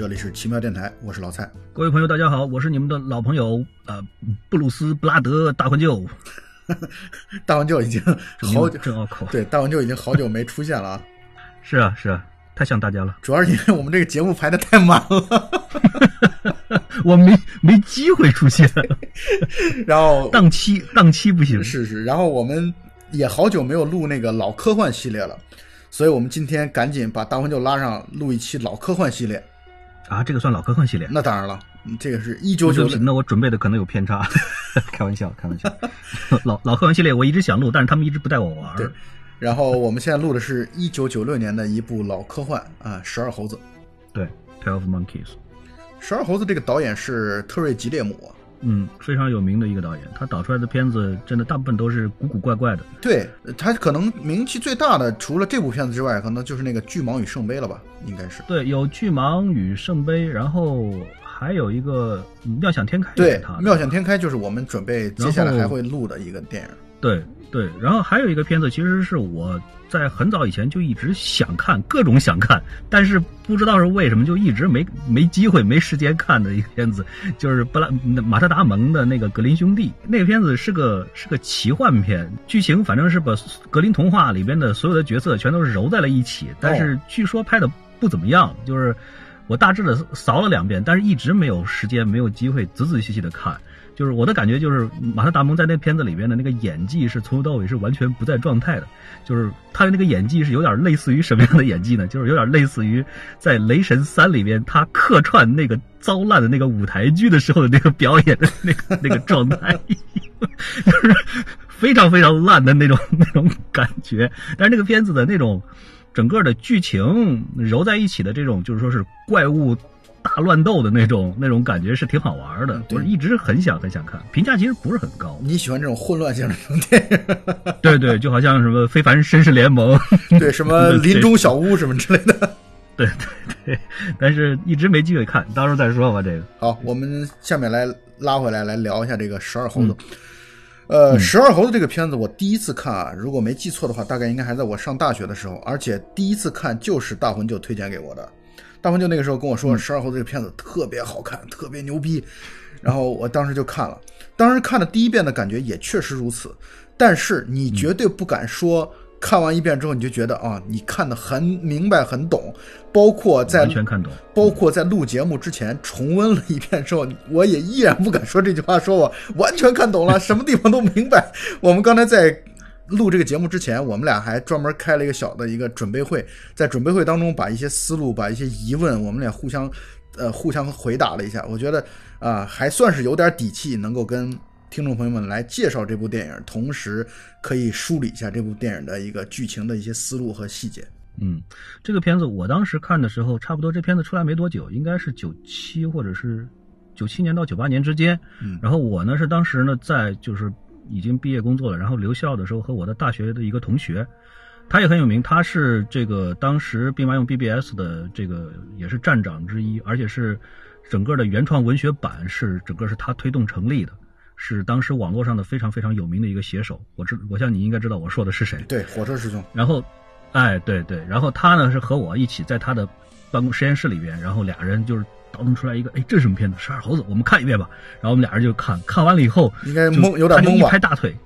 这里是奇妙电台，我是老蔡。各位朋友，大家好，我是你们的老朋友呃布鲁斯布拉德大环舅。大环舅 已经好久真拗口，对，大环舅已经好久没出现了啊。是啊，是啊，太想大家了。主要是因为我们这个节目排的太满了，我没没机会出现，然后档期档期不行。是是，然后我们也好久没有录那个老科幻系列了。所以我们今天赶紧把大环舅拉上录一期老科幻系列，啊，这个算老科幻系列？那当然了，这个是一九九。那我准备的可能有偏差，开玩笑，开玩笑。老老科幻系列我一直想录，但是他们一直不带我玩。对，然后我们现在录的是一九九六年的一部老科幻啊，《十二猴子》。对，《Twelve Monkeys》。十二猴子这个导演是特瑞吉列姆。嗯，非常有名的一个导演，他导出来的片子真的大部分都是古古怪怪的。对他可能名气最大的，除了这部片子之外，可能就是那个《巨蟒与圣杯》了吧？应该是。对，有《巨蟒与圣杯》，然后还有一个《妙想天开》。对，《妙想天开》就是我们准备接下来还会录的一个电影。对对，然后还有一个片子，其实是我。在很早以前就一直想看，各种想看，但是不知道是为什么就一直没没机会、没时间看的一个片子，就是布拉马特达蒙的那个《格林兄弟》。那个片子是个是个奇幻片，剧情反正是把格林童话里边的所有的角色全都是揉在了一起，但是据说拍的不怎么样。就是我大致的扫了两遍，但是一直没有时间、没有机会仔仔细细的看。就是我的感觉，就是马特达蒙在那片子里边的那个演技是从头到尾是完全不在状态的。就是他的那个演技是有点类似于什么样的演技呢？就是有点类似于在《雷神三》里边他客串那个糟烂的那个舞台剧的时候的那个表演的那个那个状态，就是非常非常烂的那种那种感觉。但是那个片子的那种整个的剧情揉在一起的这种，就是说是怪物。大乱斗的那种那种感觉是挺好玩的，我一直很想很想看，评价其实不是很高。你喜欢这种混乱性的电影？对对，就好像什么《非凡绅士联盟》，对什么 《林中小屋》什么之类的。对对对，但是一直没机会看，到时候再说吧。这个好，我们下面来拉回来来聊一下这个《十二猴子》。呃，《十二猴子》这个片子我第一次看啊，如果没记错的话，大概应该还在我上大学的时候，而且第一次看就是大魂就推荐给我的。大鹏就那个时候跟我说，《十二猴子》这个片子特别好看，特别牛逼，然后我当时就看了。当时看的第一遍的感觉也确实如此，但是你绝对不敢说看完一遍之后你就觉得啊，你看的很明白、很懂。包括在完全看懂，包括在录节目之前重温了一遍之后，我也依然不敢说这句话，说我完全看懂了，什么地方都明白。我们刚才在。录这个节目之前，我们俩还专门开了一个小的一个准备会，在准备会当中，把一些思路、把一些疑问，我们俩互相，呃，互相回答了一下。我觉得啊，还算是有点底气，能够跟听众朋友们来介绍这部电影，同时可以梳理一下这部电影的一个剧情的一些思路和细节。嗯，这个片子我当时看的时候，差不多这片子出来没多久，应该是九七或者是九七年到九八年之间。嗯，然后我呢是当时呢在就是。已经毕业工作了，然后留校的时候和我的大学的一个同学，他也很有名，他是这个当时兵马俑 BBS 的这个也是站长之一，而且是整个的原创文学版是整个是他推动成立的，是当时网络上的非常非常有名的一个写手。我知，我想你应该知道我说的是谁。对，火车师兄。然后，哎，对对，然后他呢是和我一起在他的办公实验室里边，然后俩人就是。倒腾出来一个，哎，这是什么片子？十二猴子，我们看一遍吧。然后我们俩人就看看完了以后，应该懵，有点懵吧？一拍大腿，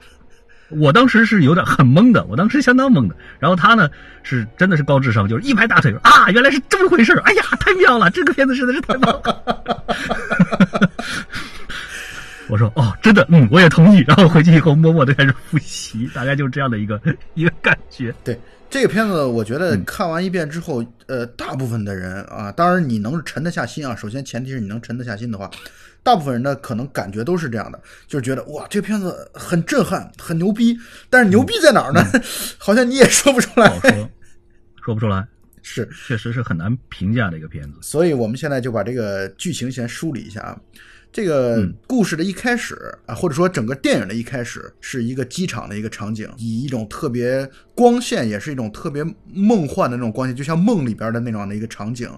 我当时是有点很懵的，我当时相当懵的。然后他呢，是真的是高智商，就是一拍大腿啊，原来是这么回事哎呀，太妙了，这个片子实在是太棒了。我说哦，真的，嗯，我也同意。然后回去以后默默的开始复习，大概就是这样的一个一个感觉。对。这个片子，我觉得看完一遍之后，呃，大部分的人啊，当然你能沉得下心啊。首先前提是你能沉得下心的话，大部分人呢可能感觉都是这样的，就是觉得哇，这片子很震撼，很牛逼。但是牛逼在哪儿呢？好像你也说不出来，说不出来，是，确实是很难评价的一个片子。所以我们现在就把这个剧情先梳理一下啊。这个故事的一开始啊，或者说整个电影的一开始，是一个机场的一个场景，以一种特别光线，也是一种特别梦幻的那种光线，就像梦里边的那种的一个场景。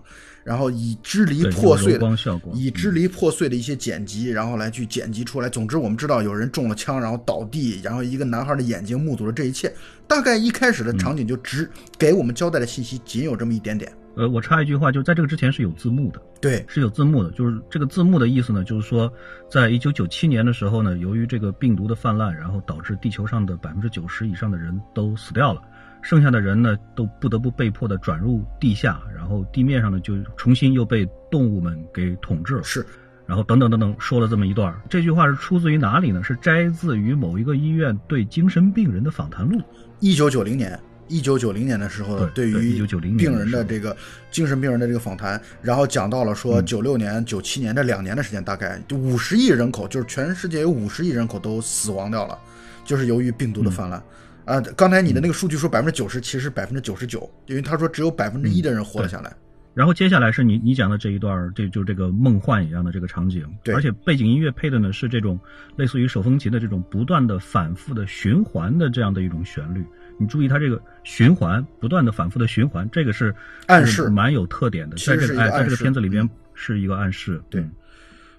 然后以支离破碎的，以支离破碎的一些剪辑，然后来去剪辑出来。总之，我们知道有人中了枪，然后倒地，然后一个男孩的眼睛目睹了这一切。大概一开始的场景就只给我们交代的信息仅有这么一点点。呃，我插一句话，就在这个之前是有字幕的，对，是有字幕的。就是这个字幕的意思呢，就是说，在一九九七年的时候呢，由于这个病毒的泛滥，然后导致地球上的百分之九十以上的人都死掉了，剩下的人呢，都不得不被迫的转入地下，然后地面上呢，就重新又被动物们给统治了。是，然后等等等等，说了这么一段。这句话是出自于哪里呢？是摘自于某一个医院对精神病人的访谈录。一九九零年。一九九零年的时候，对于病人的这个精神病人的这个访谈，然后讲到了说，九六年、九七年这两年的时间，大概就五十亿人口，就是全世界有五十亿人口都死亡掉了，就是由于病毒的泛滥。啊，刚才你的那个数据说百分之九十，其实百分之九十九，因为他说只有百分之一的人活了下来。然后接下来是你你讲的这一段，这就这个梦幻一样的这个场景，对，而且背景音乐配的呢是这种类似于手风琴的这种不断的反复的循环的这样的一种旋律。你注意它这个循环不断的反复的循环，这个是暗示蛮有特点的，在这个在这个片子里边是一个暗示。对，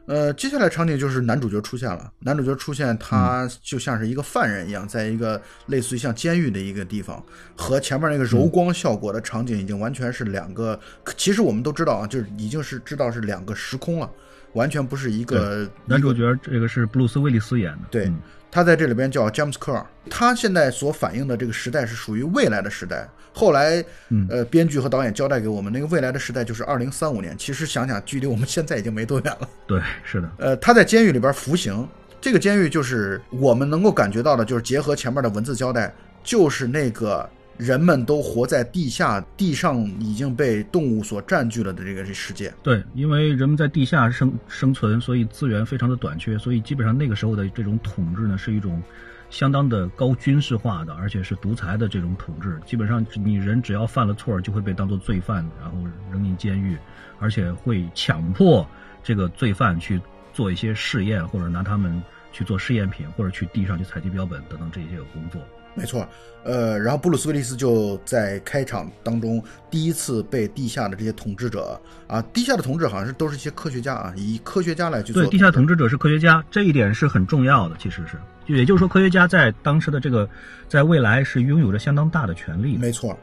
呃，接下来场景就是男主角出现了，男主角出现，他就像是一个犯人一样，在一个类似于像监狱的一个地方，和前面那个柔光效果的场景已经完全是两个。其实我们都知道啊，就是已经是知道是两个时空了，完全不是一个。男主角这个是布鲁斯威利斯演的，对。他在这里边叫詹姆斯科尔，他现在所反映的这个时代是属于未来的时代。后来，呃，编剧和导演交代给我们，那个未来的时代就是二零三五年。其实想想，距离我们现在已经没多远了。对，是的。呃，他在监狱里边服刑，这个监狱就是我们能够感觉到的，就是结合前面的文字交代，就是那个。人们都活在地下，地上已经被动物所占据了的这个世界。对，因为人们在地下生生存，所以资源非常的短缺，所以基本上那个时候的这种统治呢，是一种相当的高军事化的，而且是独裁的这种统治。基本上你人只要犯了错，就会被当作罪犯，然后扔进监狱，而且会强迫这个罪犯去做一些试验，或者拿他们去做试验品，或者去地上去采集标本等等这些工作。没错，呃，然后布鲁斯威利斯就在开场当中第一次被地下的这些统治者啊，地下的统治好像是都是一些科学家啊，以科学家来去做。对，地下统治者是科学家，这一点是很重要的，其实是，也就是说，科学家在当时的这个，在未来是拥有着相当大的权利。没错，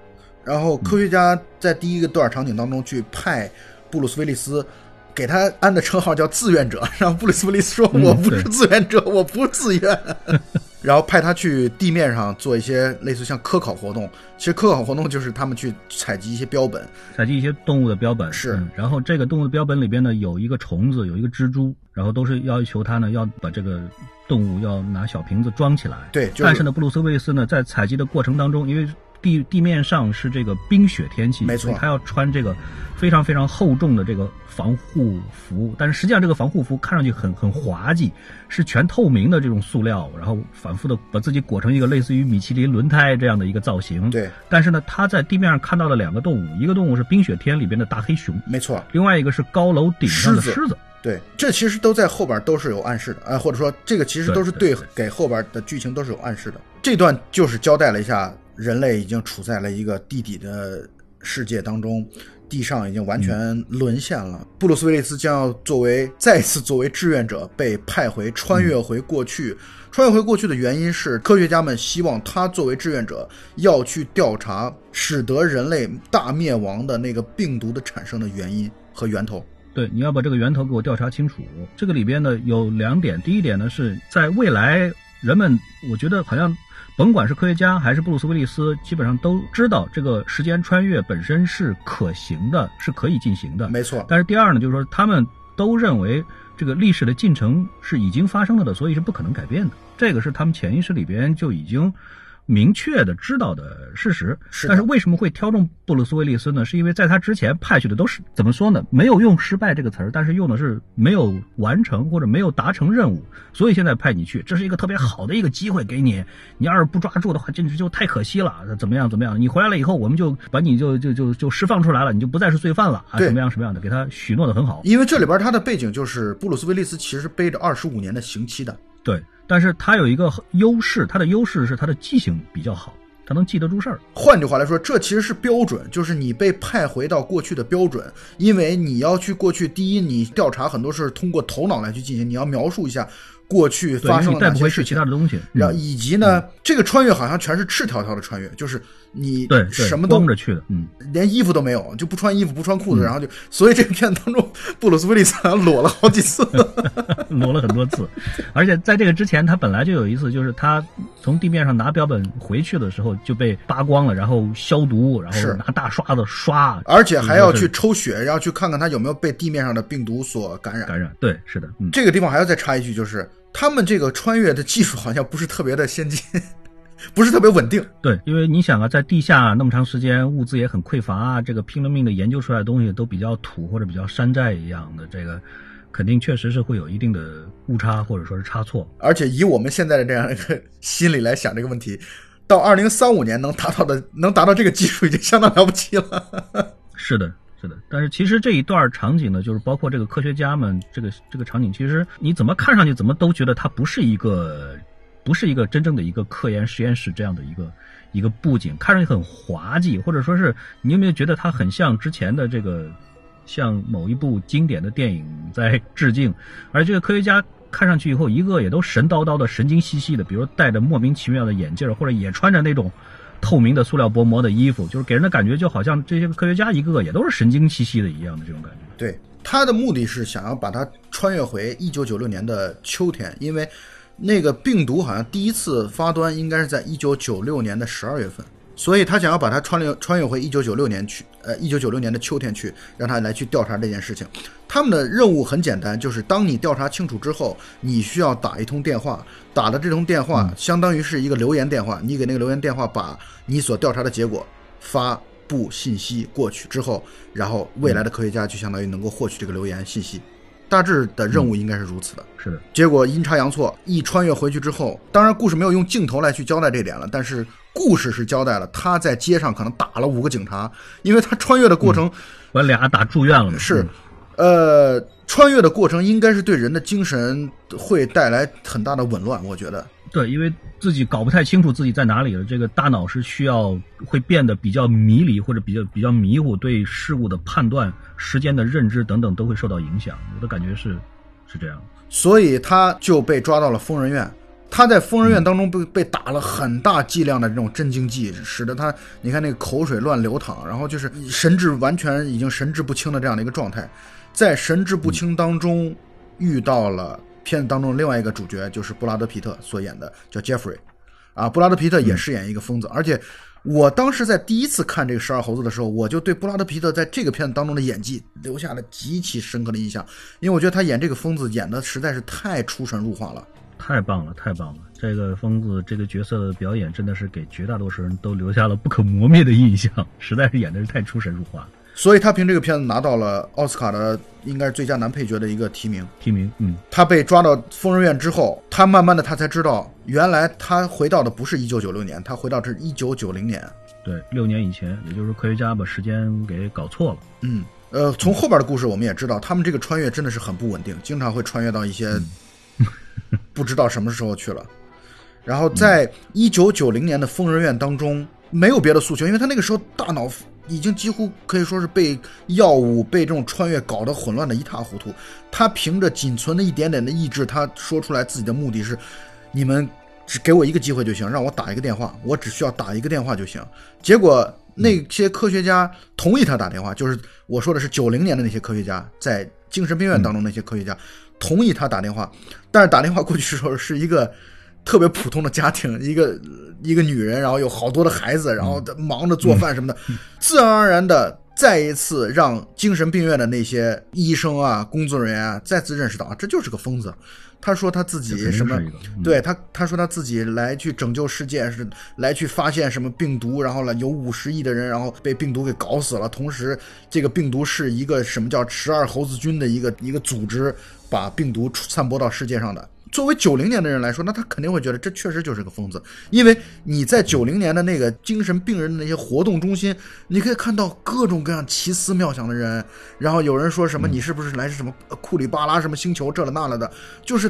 然后科学家在第一个段场景当中去派布鲁斯威利斯，给他安的称号叫志愿者，然后布鲁斯威利斯说：“我不是志愿者，我不自愿。”然后派他去地面上做一些类似像科考活动，其实科考活动就是他们去采集一些标本，采集一些动物的标本。是，然后这个动物的标本里边呢有一个虫子，有一个蜘蛛，然后都是要求他呢要把这个动物要拿小瓶子装起来。对，但是呢，布鲁斯威利斯呢在采集的过程当中，因为地地面上是这个冰雪天气，没错，他要穿这个非常非常厚重的这个防护服，但是实际上这个防护服看上去很很滑稽，是全透明的这种塑料，然后反复的把自己裹成一个类似于米其林轮胎这样的一个造型。对，但是呢，他在地面上看到了两个动物，一个动物是冰雪天里边的大黑熊，没错，另外一个是高楼顶上的狮子。对，这其实都在后边都是有暗示的，哎，或者说这个其实都是对给后边的剧情都是有暗示的。这段就是交代了一下。人类已经处在了一个地底的世界当中，地上已经完全沦陷了。布鲁斯威利斯将要作为再次作为志愿者被派回穿越回过去。穿越回过去的原因是，科学家们希望他作为志愿者要去调查使得人类大灭亡的那个病毒的产生的原因和源头。对，你要把这个源头给我调查清楚。这个里边呢有两点，第一点呢是在未来。人们，我觉得好像，甭管是科学家还是布鲁斯威利斯，基本上都知道这个时间穿越本身是可行的，是可以进行的。没错。但是第二呢，就是说他们都认为这个历史的进程是已经发生了的，所以是不可能改变的。这个是他们潜意识里边就已经。明确的知道的事实，但是为什么会挑中布鲁斯威利斯呢？是因为在他之前派去的都是怎么说呢？没有用失败这个词儿，但是用的是没有完成或者没有达成任务，所以现在派你去，这是一个特别好的一个机会给你。你要是不抓住的话，简直就太可惜了。怎么样？怎么样？你回来了以后，我们就把你就就就就释放出来了，你就不再是罪犯了啊？什么样什么样的？给他许诺的很好。因为这里边他的背景就是布鲁斯威利斯其实背着二十五年的刑期的。对。但是他有一个优势，他的优势是他的记性比较好，他能记得住事儿。换句话来说，这其实是标准，就是你被派回到过去的标准，因为你要去过去。第一，你调查很多事通过头脑来去进行，你要描述一下过去发生了带不回去哪些事情其他的东西，然后嗯以及呢，这个穿越好像全是赤条条的穿越，就是你对对什么都光着去的，嗯，连衣服都没有，就不穿衣服不穿裤子，然后就所以这个片子当中，布鲁斯威利斯好像裸了好几次。裸了很多次，而且在这个之前，他本来就有一次，就是他从地面上拿标本回去的时候就被扒光了，然后消毒，然后拿大刷子刷，而且还要去抽血，然后去看看他有没有被地面上的病毒所感染。感染。对，是的，嗯，这个地方还要再插一句，就是他们这个穿越的技术好像不是特别的先进，不是特别稳定。对，因为你想啊，在地下那么长时间，物资也很匮乏啊，这个拼了命的研究出来的东西都比较土或者比较山寨一样的，这个肯定确实是会有一定的误差或者说是差错。而且以我们现在的这样一个心理来想这个问题，到二零三五年能达到的，能达到这个技术已经相当了不起了。是的，是的。但是其实这一段场景呢，就是包括这个科学家们，这个这个场景，其实你怎么看上去，怎么都觉得它不是一个，不是一个真正的一个科研实验室这样的一个一个布景，看上去很滑稽，或者说是你有没有觉得它很像之前的这个，像某一部经典的电影在致敬？而这个科学家。看上去以后，一个也都神叨叨的、神经兮兮的，比如戴着莫名其妙的眼镜，或者也穿着那种透明的塑料薄膜的衣服，就是给人的感觉就好像这些科学家一个个也都是神经兮兮的一样的这种感觉。对，他的目的是想要把它穿越回一九九六年的秋天，因为那个病毒好像第一次发端应该是在一九九六年的十二月份，所以他想要把它穿越穿越回一九九六年去，呃，一九九六年的秋天去，让他来去调查这件事情。他们的任务很简单，就是当你调查清楚之后，你需要打一通电话，打的这通电话相当于是一个留言电话，你给那个留言电话把你所调查的结果发布信息过去之后，然后未来的科学家就相当于能够获取这个留言信息。大致的任务应该是如此的。是的，结果阴差阳错，一穿越回去之后，当然故事没有用镜头来去交代这点了，但是故事是交代了他在街上可能打了五个警察，因为他穿越的过程把俩打住院了。是嗯，呃，穿越的过程应该是对人的精神会带来很大的紊乱，我觉得。对，因为自己搞不太清楚自己在哪里了，这个大脑是需要会变得比较迷离或者比较比较迷糊，对事物的判断、时间的认知等等都会受到影响。我的感觉是是这样。所以他就被抓到了疯人院。他在疯人院当中被被打了很大剂量的这种镇静剂，使得他你看那个口水乱流淌，然后就是神志完全已经神志不清的这样的一个状态。在神志不清当中遇到了片子当中另外一个主角，就是布拉德皮特所演的叫 Jeffrey，啊，布拉德皮特也饰演一个疯子，而且我当时在第一次看这个十二猴子的时候，我就对布拉德皮特在这个片子当中的演技留下了极其深刻的印象，因为我觉得他演这个疯子演的实在是太出神入化了。太棒了，太棒了！这个疯子这个角色的表演真的是给绝大多数人都留下了不可磨灭的印象，实在是演的是太出神入化。所以他凭这个片子拿到了奥斯卡的应该是最佳男配角的一个提名。提名，嗯，他被抓到疯人院之后，他慢慢的他才知道，原来他回到的不是一九九六年，他回到这是一九九零年。对，六年以前，也就是科学家把时间给搞错了。嗯，呃，从后边的故事我们也知道，他们这个穿越真的是很不稳定，经常会穿越到一些 不知道什么时候去了。然后在一九九零年的疯人院当中，没有别的诉求，因为他那个时候大脑已经几乎可以说是被药物、被这种穿越搞得混乱的一塌糊涂。他凭着仅存的一点点的意志，他说出来自己的目的是：你们只给我一个机会就行，让我打一个电话，我只需要打一个电话就行。结果那些科学家同意他打电话，就是我说的是九零年的那些科学家，在精神病院当中那些科学家同意他打电话，但是打电话过去的时候是一个特别普通的家庭，一个一个女人，然后有好多的孩子，然后忙着做饭什么的，自然而然的。再一次让精神病院的那些医生啊、工作人员啊再次认识到啊，这就是个疯子。他说他自己什么？对他，他说他自己来去拯救世界，是来去发现什么病毒，然后呢有五十亿的人，然后被病毒给搞死了。同时，这个病毒是一个什么叫十二猴子军的一个一个组织，把病毒散播到世界上的。作为九零年的人来说，那他肯定会觉得这确实就是个疯子，因为你在九零年的那个精神病人的那些活动中心，你可以看到各种各样奇思妙想的人，然后有人说什么你是不是来自什么库里巴拉什么星球这了那了的，就是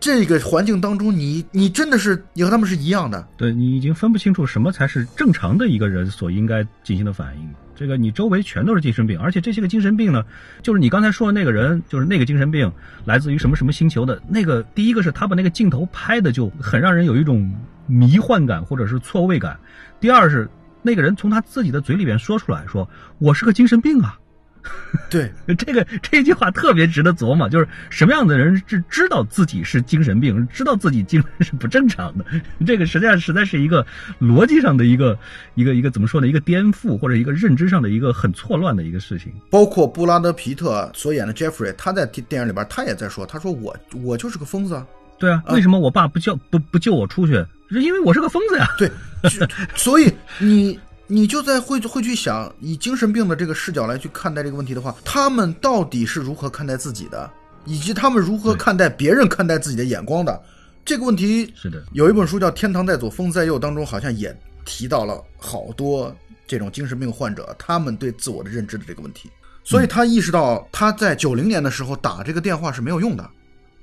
这个环境当中，你你真的是你和他们是一样的。对你已经分不清楚什么才是正常的一个人所应该进行的反应。这个你周围全都是精神病，而且这些个精神病呢，就是你刚才说的那个人，就是那个精神病来自于什么什么星球的那个。第一个是他把那个镜头拍的就很让人有一种迷幻感或者是错位感。第二是那个人从他自己的嘴里边说出来说：“我是个精神病啊。” 对，这个这句话特别值得琢磨，就是什么样的人是知道自己是精神病，知道自己精神是不正常的，这个实际上实在是一个逻辑上的一个一个一个怎么说呢？一个颠覆或者一个认知上的一个很错乱的一个事情。包括布拉德皮特所演的 Jeffrey，他在电影里边他也在说，他说我我就是个疯子啊。对啊，为什么我爸不叫不不救我出去？是因为我是个疯子呀。对，所以你。你就在会会去想，以精神病的这个视角来去看待这个问题的话，他们到底是如何看待自己的，以及他们如何看待别人看待自己的眼光的这个问题？是的，有一本书叫《天堂在左，疯子在右》当中，好像也提到了好多这种精神病患者他们对自我的认知的这个问题。所以他意识到他在九零年的时候打这个电话是没有用的，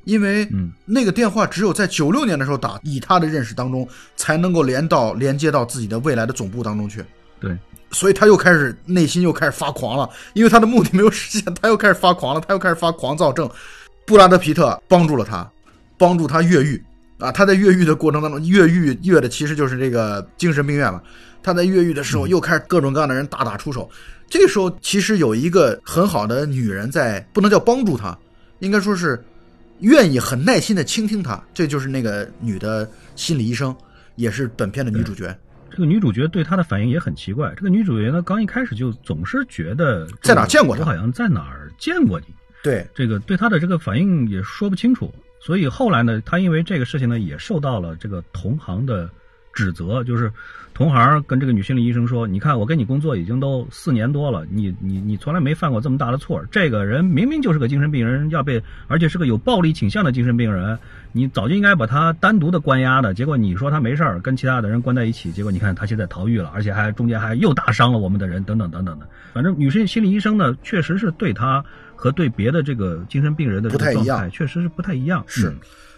因为那个电话只有在九六年的时候打，以他的认识当中才能够连到连接到自己的未来的总部当中去。对，所以他又开始内心又开始发狂了，因为他的目的没有实现，他又开始发狂了，他又开始发狂躁症。布拉德皮特帮助了他，帮助他越狱啊！他在越狱的过程当中，越狱越的其实就是这个精神病院嘛。他在越狱的时候又开始各种各样的人大打出手。这个时候其实有一个很好的女人在，不能叫帮助他，应该说是愿意很耐心的倾听他。这就是那个女的心理医生，也是本片的女主角。这个女主角对他的反应也很奇怪。这个女主角呢，刚一开始就总是觉得在哪见过他，好像在哪儿见过你。对，这个对他的这个反应也说不清楚。所以后来呢，他因为这个事情呢，也受到了这个同行的指责，就是。同行跟这个女心理医生说：“你看，我跟你工作已经都四年多了，你你你从来没犯过这么大的错。这个人明明就是个精神病人，要被而且是个有暴力倾向的精神病人，你早就应该把他单独的关押的。结果你说他没事儿，跟其他的人关在一起，结果你看他现在逃狱了，而且还中间还又打伤了我们的人，等等等等的。反正女性心理医生呢，确实是对他和对别的这个精神病人的不太一样，确实是不太一样。是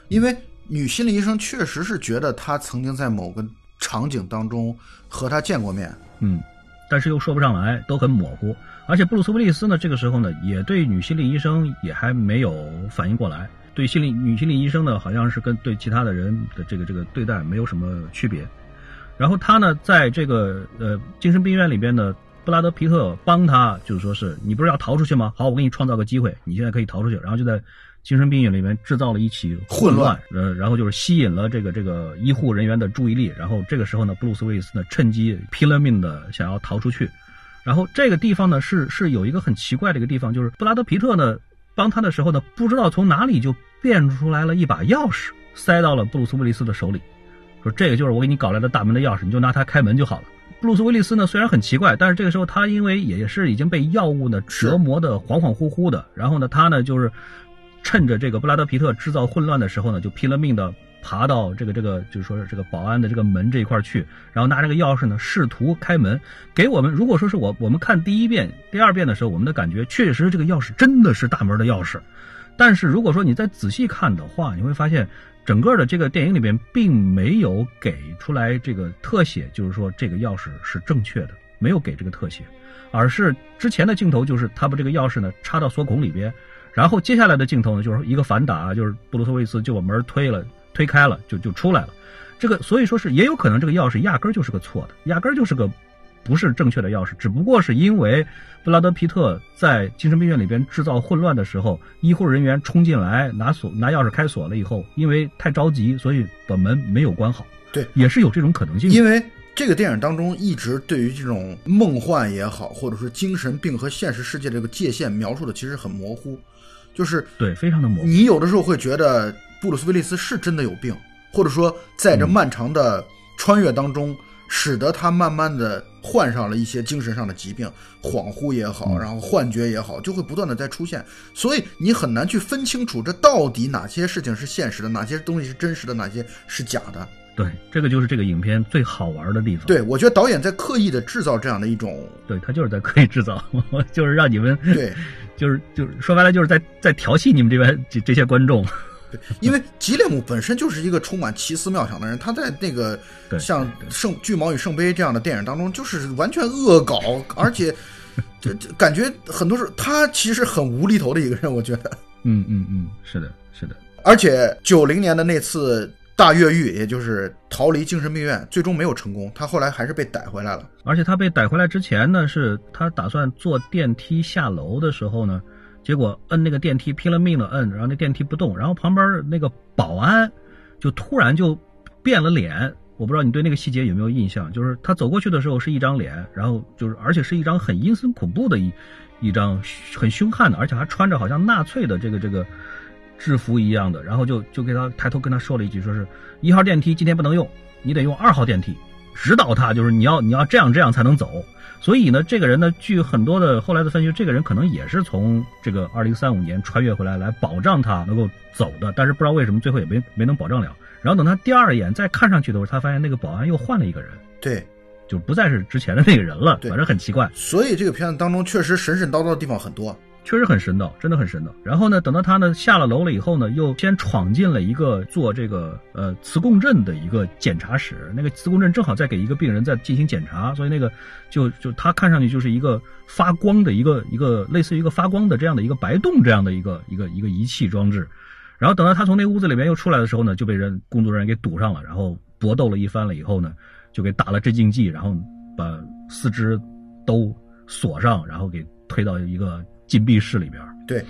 因为女心理医生确实是觉得他曾经在某个。”场景当中和他见过面，嗯，但是又说不上来，都很模糊。而且布鲁斯威利斯呢，这个时候呢，也对女心理医生也还没有反应过来。对心理女心理医生呢，好像是跟对其他的人的这个这个对待没有什么区别。然后他呢，在这个呃精神病院里边呢，布拉德皮特帮他，就是说是你不是要逃出去吗？好，我给你创造个机会，你现在可以逃出去。然后就在。精神病院里面制造了一起混乱，呃，然后就是吸引了这个这个医护人员的注意力，然后这个时候呢，布鲁斯威利斯呢趁机拼了命的想要逃出去，然后这个地方呢是是有一个很奇怪的一个地方，就是布拉德皮特呢帮他的时候呢，不知道从哪里就变出来了一把钥匙，塞到了布鲁斯威利斯的手里，说这个就是我给你搞来的大门的钥匙，你就拿它开门就好了。布鲁斯威利斯呢虽然很奇怪，但是这个时候他因为也是已经被药物呢折磨的恍恍惚惚的，然后呢他呢就是。趁着这个布拉德皮特制造混乱的时候呢，就拼了命的爬到这个这个，就是说这个保安的这个门这一块去，然后拿这个钥匙呢，试图开门。给我们，如果说是我我们看第一遍、第二遍的时候，我们的感觉确实这个钥匙真的是大门的钥匙。但是如果说你再仔细看的话，你会发现整个的这个电影里边并没有给出来这个特写，就是说这个钥匙是正确的，没有给这个特写，而是之前的镜头就是他把这个钥匙呢插到锁孔里边。然后接下来的镜头呢，就是一个反打，就是布鲁斯威斯就把门推了，推开了，就就出来了。这个所以说是也有可能这个钥匙压根儿就是个错的，压根儿就是个不是正确的钥匙，只不过是因为布拉德皮特在精神病院里边制造混乱的时候，医护人员冲进来拿锁拿钥匙开锁了以后，因为太着急，所以把门没有关好。对，也是有这种可能性。因为这个电影当中一直对于这种梦幻也好，或者说精神病和现实世界这个界限描述的其实很模糊。就是对，非常的模糊。你有的时候会觉得布鲁斯威利斯是真的有病，或者说在这漫长的穿越当中，使得他慢慢的患上了一些精神上的疾病，恍惚也好，然后幻觉也好，就会不断的在出现。所以你很难去分清楚这到底哪些事情是现实的，哪些东西是真实的，哪些是假的。对，这个就是这个影片最好玩的地方。对，我觉得导演在刻意的制造这样的一种，对他就是在刻意制造，就是让你们对。就是就是说白了就是在在调戏你们这边这这些观众，对，因为吉列姆本身就是一个充满奇思妙想的人，他在那个对像《圣巨蟒与圣杯》这样的电影当中，就是完全恶搞，而且这这感觉很多是他其实很无厘头的一个人，我觉得。嗯嗯嗯，是的，是的，而且九零年的那次大越狱，也就是逃离精神病院，最终没有成功，他后来还是被逮回来了。而且他被逮回来之前呢，是他打算坐电梯下楼的时候呢，结果摁那个电梯拼了命的摁，然后那电梯不动，然后旁边那个保安就突然就变了脸。我不知道你对那个细节有没有印象？就是他走过去的时候是一张脸，然后就是而且是一张很阴森恐怖的一一张很凶悍的，而且还穿着好像纳粹的这个这个制服一样的，然后就就给他抬头跟他说了一句，说是一号电梯今天不能用，你得用二号电梯。指导他，就是你要你要这样这样才能走。所以呢，这个人呢，据很多的后来的分析，这个人可能也是从这个二零三五年穿越回来，来保障他能够走的。但是不知道为什么最后也没没能保障了。然后等他第二眼再看上去的时候，他发现那个保安又换了一个人，对，就不再是之前的那个人了。对反正很奇怪。所以这个片子当中确实神神叨叨的地方很多。确实很神道，真的很神道。然后呢，等到他呢下了楼了以后呢，又先闯进了一个做这个呃磁共振的一个检查室。那个磁共振正好在给一个病人在进行检查，所以那个就就他看上去就是一个发光的一个一个类似于一个发光的这样的一个白洞这样的一个一个一个仪器装置。然后等到他从那屋子里面又出来的时候呢，就被人工作人员给堵上了，然后搏斗了一番了以后呢，就给打了镇静剂，然后把四肢都锁上，然后给推到一个禁闭室里边。对，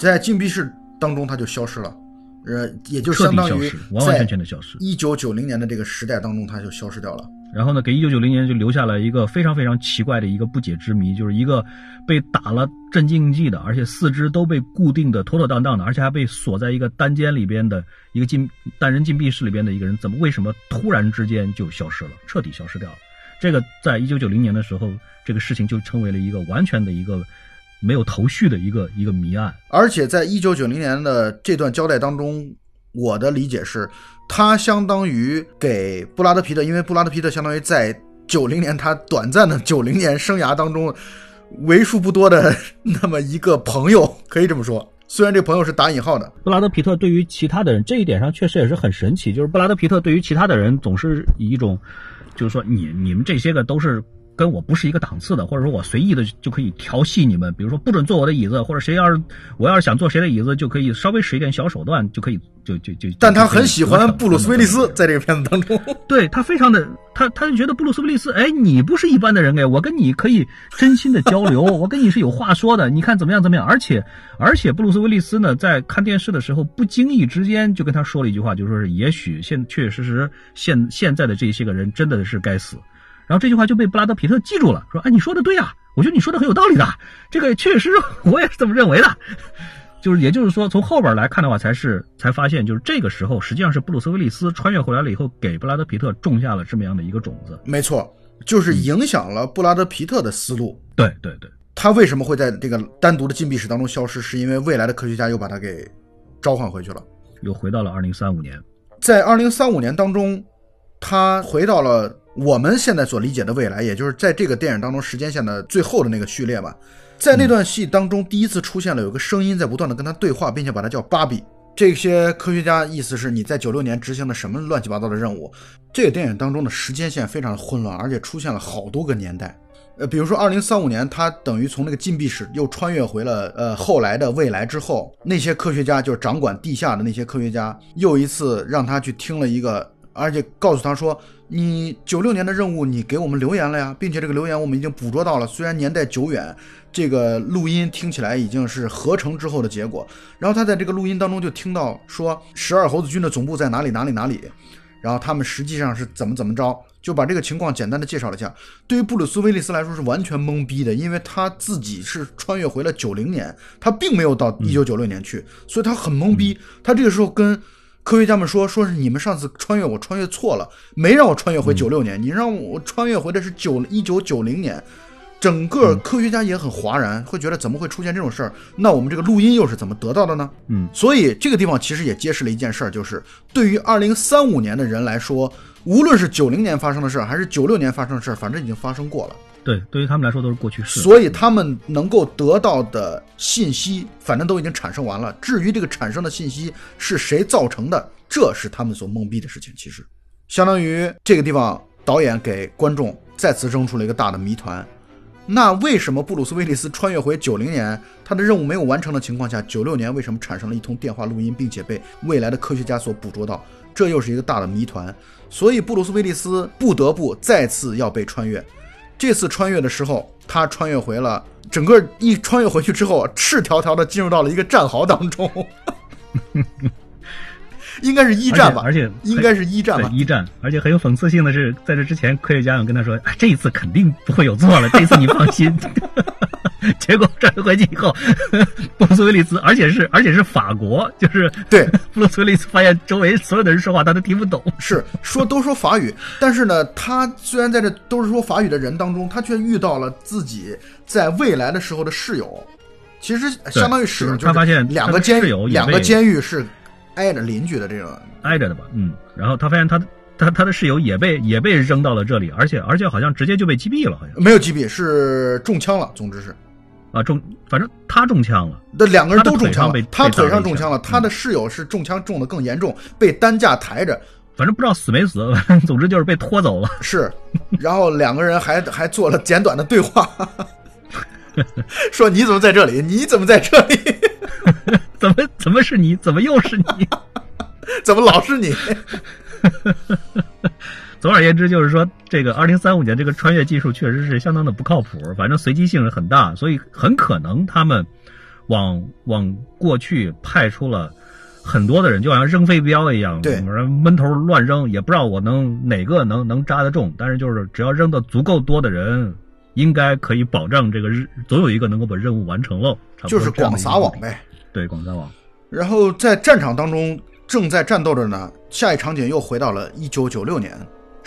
在禁闭室当中他就消失了，呃，也就彻底相当于消失，完完全全的消失。一九九零年的这个时代当中它就消失掉了。然后呢，给一九九零年就留下了一个非常非常奇怪的一个不解之谜，就是一个被打了镇静剂的，而且四肢都被固定的妥妥当当的，而且还被锁在一个单间里边的一个禁单人禁闭室里边的一个人，怎么为什么突然之间就消失了，彻底消失掉了？这个在一九九零年的时候，这个事情就成为了一个完全的一个没有头绪的一个一个谜案。而且在一九九零年的这段交代当中，我的理解是，他相当于给布拉德皮特，因为布拉德皮特相当于在九零年他短暂的 九零年生涯当中，为数不多的那么一个朋友，可以这么说。虽然这朋友是打引号的，布拉德皮特对于其他的人这一点上确实也是很神奇，就是布拉德皮特对于其他的人总是以一种，就是说你你们这些个都是跟我不是一个档次的，或者说我随意的就可以调戏你们，比如说不准坐我的椅子，或者谁要是我要是想坐谁的椅子，就可以稍微使一点小手段，就可以就就就。但他很喜欢布鲁斯威利斯，在这个片子当中。对他非常的，他他就觉得布鲁斯威利斯，哎，你不是一般的人哎，我跟你可以真心的交流，我跟你是有话说的，你看怎么样怎么样？而且而且布鲁斯威利斯呢，在看电视的时候，不经意之间就跟他说了一句话，就说是也许现确确实实现现在的这些个人真的是该死。然后这句话就被布拉德皮特记住了，说：“哎，你说的对啊，我觉得你说的很有道理的，这个确实 我也是这么认为的。”就是，也就是说，从后边来看的话，才是才发现，就是这个时候，实际上是布鲁斯威利斯穿越回来了以后，给布拉德皮特种下了这么样的一个种子。没错，就是影响了布拉德皮特的思路。对对对，他为什么会在这个单独的禁闭室当中消失？是因为未来的科学家又把他给召唤回去了。又回到了二零三五年。在二零三五年当中，他回到了我们现在所理解的未来，也就是在这个电影当中时间线的最后的那个序列吧。在那段戏当中，第一次出现了有个声音在不断的跟他对话，并且把他叫芭比。这些科学家意思是你在九六年执行的什么乱七八糟的任务？这个电影当中的时间线非常混乱，而且出现了好多个年代。呃，比如说二零三五年，他等于从那个禁闭室又穿越回了呃后来的未来之后，那些科学家就是掌管地下的那些科学家，又一次让他去听了一个，而且告诉他说，你九六年的任务你给我们留言了呀，并且这个留言我们已经捕捉到了，虽然年代久远，这个录音听起来已经是合成之后的结果。然后他在这个录音当中就听到说，十二猴子军的总部在哪里哪里哪里。然后他们实际上是怎么怎么着，就把这个情况简单的介绍了一下。对于布鲁斯威利斯来说是完全懵逼的，因为他自己是穿越回了九零年，他并没有到一九九六年去，所以他很懵逼。他这个时候跟科学家们说，说是你们上次穿越我穿越错了，没让我穿越回九六年，你让我穿越回的是九一九九零年。整个科学家也很哗然，会觉得怎么会出现这种事儿？那我们这个录音又是怎么得到的呢？嗯，所以这个地方其实也揭示了一件事儿，就是对于二零三五年的人来说，无论是九零年发生的事儿，还是九六年发生的事儿，反正已经发生过了。对，对于他们来说都是过去式。所以他们能够得到的信息，反正都已经产生完了。至于这个产生的信息是谁造成的，这是他们所懵逼的事情。其实，相当于这个地方导演给观众再次扔出了一个大的谜团。那为什么布鲁斯·威利斯穿越回九零年，他的任务没有完成的情况下，九六年为什么产生了一通电话录音，并且被未来的科学家所捕捉到？这又是一个大的谜团。所以布鲁斯·威利斯不得不再次要被穿越。这次穿越的时候，他穿越回了整个一穿越回去之后，赤条条的进入到了一个战壕当中。应该是一战吧，而且应该是一战吧，一战。而且很有讽刺性的是，在这之前，科学家们跟他说：“啊，这一次肯定不会有错了，这一次你放心。” 结果 转回去以后，布鲁斯威利斯，而且是而且是法国，就是对布鲁斯威利斯发现周围所有的人说话他都听不懂，是说都说法语，但是呢，他虽然在这都是说法语的人当中，他却遇到了自己在未来的时候的室友，其实相当于是他发现两个监狱两个监狱是。挨着邻居的这种挨着的吧，嗯，然后他发现他他他的室友也被也被扔到了这里，而且而且好像直接就被击毙了，好像没有击毙，是中枪了。总之是啊中，反正他中枪了，那两个人都中枪了，他腿上中枪了，他的室友是中枪中的更严重，被担架抬着，反正不知道死没死，总之就是被拖走了。是，然后两个人还还做了简短的对话，说你怎么在这里？你怎么在这里？怎么怎么是你？怎么又是你？怎么老是你？总而言之，就是说，这个二零三五年这个穿越技术确实是相当的不靠谱，反正随机性是很大，所以很可能他们往往过去派出了很多的人，就好像扔飞镖一样，对，闷头乱扔，也不知道我能哪个能能扎得中，但是就是只要扔的足够多的人，应该可以保证这个日总有一个能够把任务完成喽。就是广撒网呗。对，广撒网。然后在战场当中正在战斗着呢。下一场景又回到了一九九六年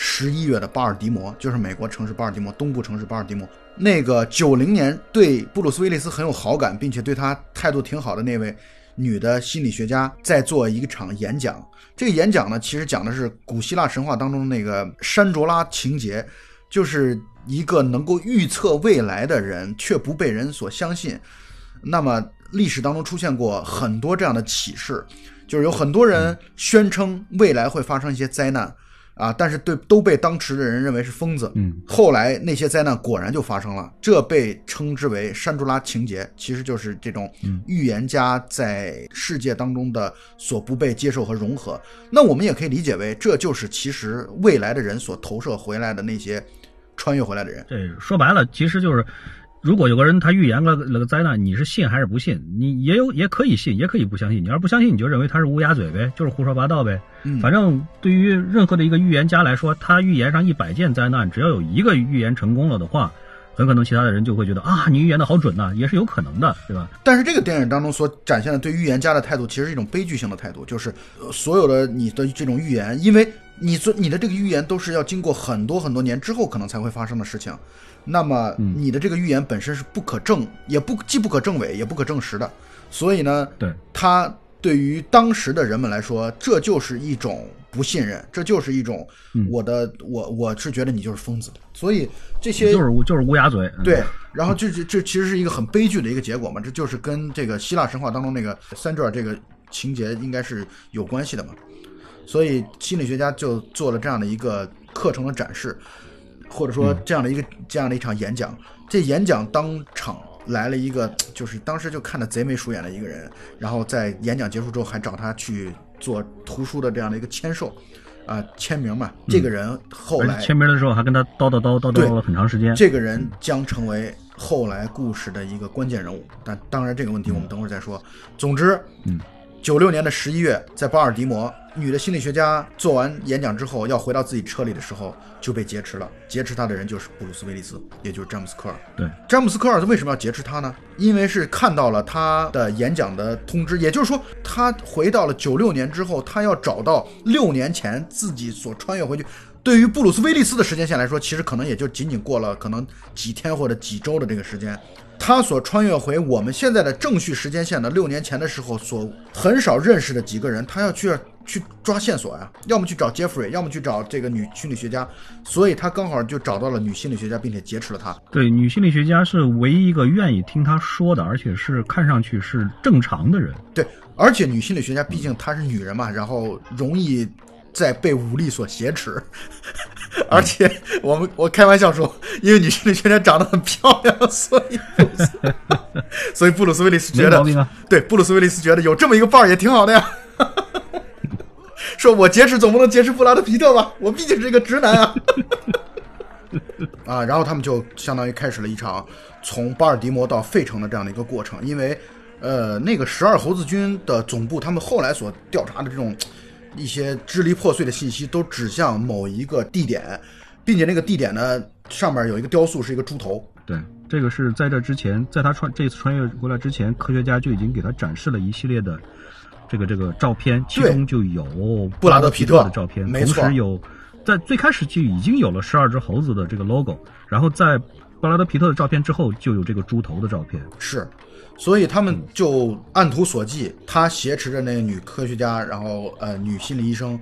十一月的巴尔的摩，就是美国城市巴尔的摩东部城市巴尔的摩。那个九零年对布鲁斯威利斯很有好感，并且对他态度挺好的那位女的心理学家在做一场演讲。这个演讲呢，其实讲的是古希腊神话当中那个山卓拉情节，就是一个能够预测未来的人却不被人所相信。那么。历史当中出现过很多这样的启示，就是有很多人宣称未来会发生一些灾难，啊，但是对都被当时的人认为是疯子。嗯，后来那些灾难果然就发生了，这被称之为山竹拉情节，其实就是这种预言家在世界当中的所不被接受和融合。那我们也可以理解为，这就是其实未来的人所投射回来的那些穿越回来的人。对，说白了，其实就是。如果有个人他预言了那个灾难，你是信还是不信？你也有也可以信，也可以不相信。你要是不相信，你就认为他是乌鸦嘴呗，就是胡说八道呗。反正对于任何的一个预言家来说，他预言上一百件灾难，只要有一个预言成功了的话，很可能其他的人就会觉得啊，你预言的好准呐，也是有可能的，对吧？但是这个电影当中所展现的对预言家的态度，其实是一种悲剧性的态度，就是所有的你的这种预言，因为你做你的这个预言都是要经过很多很多年之后可能才会发生的事情。那么你的这个预言本身是不可证，也不既不可证伪，也不可证实的，所以呢，对。他对于当时的人们来说，这就是一种不信任，这就是一种我的我我是觉得你就是疯子，所以这些就是就是乌鸦嘴，对，然后这这这其实是一个很悲剧的一个结果嘛，这就是跟这个希腊神话当中那个三者这个情节应该是有关系的嘛，所以心理学家就做了这样的一个课程的展示。或者说这样的一个这样的一场演讲，这演讲当场来了一个，就是当时就看的贼眉鼠眼的一个人，然后在演讲结束之后还找他去做图书的这样的一个签售，啊签名嘛。这个人后来签名的时候还跟他叨叨叨叨叨了很长时间。这个人将成为后来故事的一个关键人物，但当然这个问题我们等会儿再说。总之，嗯。九六年的十一月，在巴尔的摩，女的心理学家做完演讲之后，要回到自己车里的时候，就被劫持了。劫持她的人就是布鲁斯·威利斯，也就是詹姆斯·科尔。对，詹姆斯·科尔为什么要劫持他呢？因为是看到了他的演讲的通知，也就是说，他回到了九六年之后，他要找到六年前自己所穿越回去。对于布鲁斯·威利斯的时间线来说，其实可能也就仅仅过了可能几天或者几周的这个时间。他所穿越回我们现在的正序时间线的六年前的时候，所很少认识的几个人，他要去去抓线索呀，要么去找 Jeffrey，要么去找这个女心理学家，所以他刚好就找到了女心理学家，并且劫持了她。对，女心理学家是唯一一个愿意听他说的，而且是看上去是正常的人。对，而且女心理学家毕竟她是女人嘛，然后容易在被武力所挟持。而且我们我开玩笑说，因为女心理学家长得很漂亮，所以 所以布鲁斯威利斯觉得。对，布鲁斯威利斯觉得有这么一个伴儿也挺好的呀。说我劫持总不能劫持布拉德皮特吧？我毕竟是一个直男啊。啊，然后他们就相当于开始了一场从巴尔的摩到费城的这样的一个过程，因为呃，那个十二猴子军的总部，他们后来所调查的这种一些支离破碎的信息，都指向某一个地点，并且那个地点呢上面有一个雕塑，是一个猪头。对，这个是在这之前，在他穿这次穿越过来之前，科学家就已经给他展示了一系列的这个这个照片，其中就有布拉德皮皮特的照片，没错同时有在最开始就已经有了十二只猴子的这个 logo，然后在布拉德皮特的照片之后就有这个猪头的照片。是，所以他们就按图索骥，他挟持着那个女科学家，然后呃女心理医生，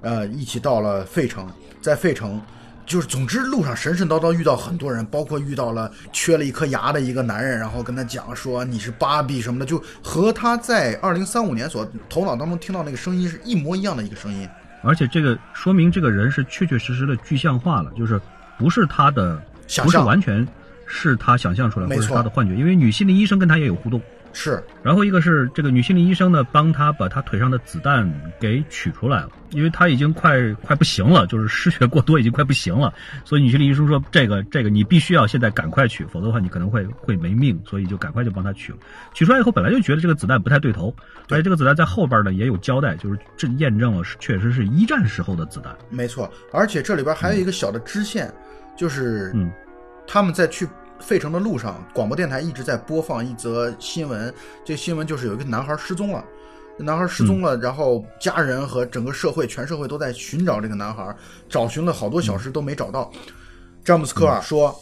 呃一起到了费城，在费城。就是，总之路上神神叨叨遇到很多人，包括遇到了缺了一颗牙的一个男人，然后跟他讲说你是芭比什么的，就和他在二零三五年所头脑当中听到那个声音是一模一样的一个声音。而且这个说明这个人是确确实实的具象化了，就是不是他的，不是想象完全是他想象出来，或者是他的幻觉，因为女心理医生跟他也有互动。是，然后一个是这个女心理医生呢，帮他把他腿上的子弹给取出来了，因为他已经快快不行了，就是失血过多，已经快不行了。所以女心理医生说：“这个这个你必须要现在赶快取，否则的话你可能会会没命。”所以就赶快就帮他取了。取出来以后，本来就觉得这个子弹不太对头，而且这个子弹在后边呢也有交代，就是这验证了是确实是一战时候的子弹。没错。而且这里边还有一个小的支线，就是嗯他们在去费城的路上，广播电台一直在播放一则新闻。这新闻就是有一个男孩失踪了，男孩失踪了，然后家人和整个社会，全社会都在寻找这个男孩，找寻了好多小时都没找到。詹姆斯科尔说，